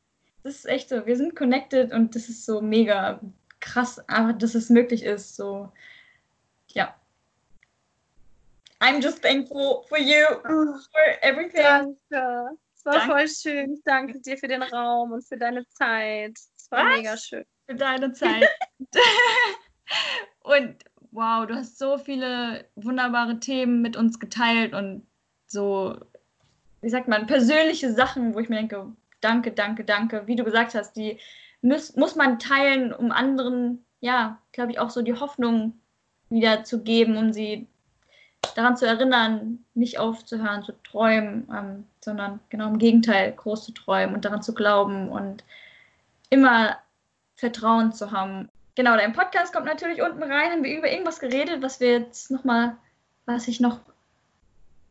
das ist echt so. Wir sind connected und das ist so mega krass, einfach, dass es möglich ist. So, ja. I'm just thankful for you, for everything. Danke. Es war Danke. voll schön. Ich danke dir für den Raum und für deine Zeit. Es war Was? mega schön. Für deine Zeit. *laughs* *laughs* und wow, du hast so viele wunderbare Themen mit uns geteilt und so, wie sagt man, persönliche Sachen, wo ich mir denke, danke, danke, danke. Wie du gesagt hast, die muss, muss man teilen, um anderen, ja, glaube ich, auch so die Hoffnung wieder zu geben, um sie daran zu erinnern, nicht aufzuhören zu träumen, ähm, sondern genau im Gegenteil, groß zu träumen und daran zu glauben und immer Vertrauen zu haben. Genau, dein Podcast kommt natürlich unten rein. Haben wir über irgendwas geredet, was wir jetzt nochmal, was ich noch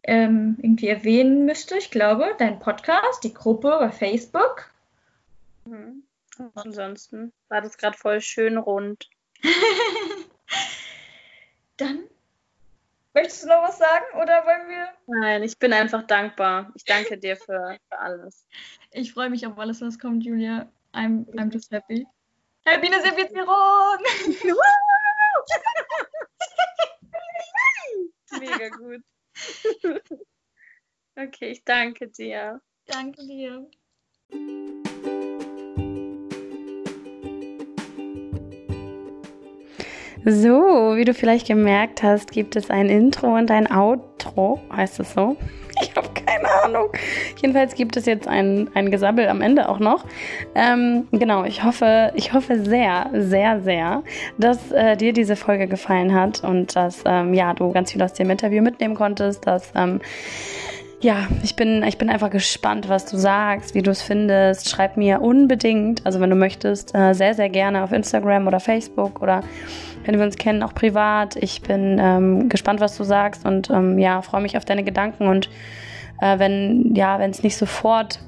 ähm, irgendwie erwähnen müsste? Ich glaube, dein Podcast, die Gruppe bei Facebook. Mhm. Ansonsten war das gerade voll schön rund. *laughs* Dann möchtest du noch was sagen oder wollen wir? Nein, ich bin einfach dankbar. Ich danke dir für, für alles. Ich freue mich auf alles, was kommt, Julia. I'm, I'm just happy. Happy Servierung! *laughs* Mega gut. Okay, ich danke dir. Danke dir. So, wie du vielleicht gemerkt hast, gibt es ein Intro und ein Outro. Heißt es so? *laughs* Ich habe keine Ahnung. Jedenfalls gibt es jetzt ein, ein Gesabbel am Ende auch noch. Ähm, genau, ich hoffe, ich hoffe sehr, sehr, sehr, dass äh, dir diese Folge gefallen hat und dass ähm, ja, du ganz viel aus dem Interview mitnehmen konntest, dass ähm, ja, ich bin, ich bin einfach gespannt, was du sagst, wie du es findest. Schreib mir unbedingt, also wenn du möchtest, äh, sehr, sehr gerne auf Instagram oder Facebook oder wenn wir uns kennen, auch privat. Ich bin ähm, gespannt, was du sagst und ähm, ja, freue mich auf deine Gedanken und äh, wenn, ja, wenn es nicht sofort,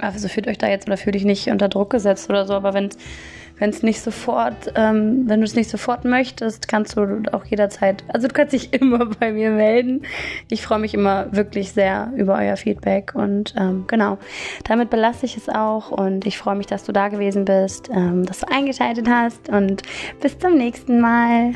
also fühlt euch da jetzt oder fühlt dich nicht unter Druck gesetzt oder so, aber wenn es wenn es nicht sofort, ähm, wenn du es nicht sofort möchtest, kannst du auch jederzeit, also du kannst dich *laughs* immer bei mir melden. Ich freue mich immer wirklich sehr über euer Feedback und ähm, genau, damit belasse ich es auch und ich freue mich, dass du da gewesen bist, ähm, dass du eingeschaltet hast und bis zum nächsten Mal.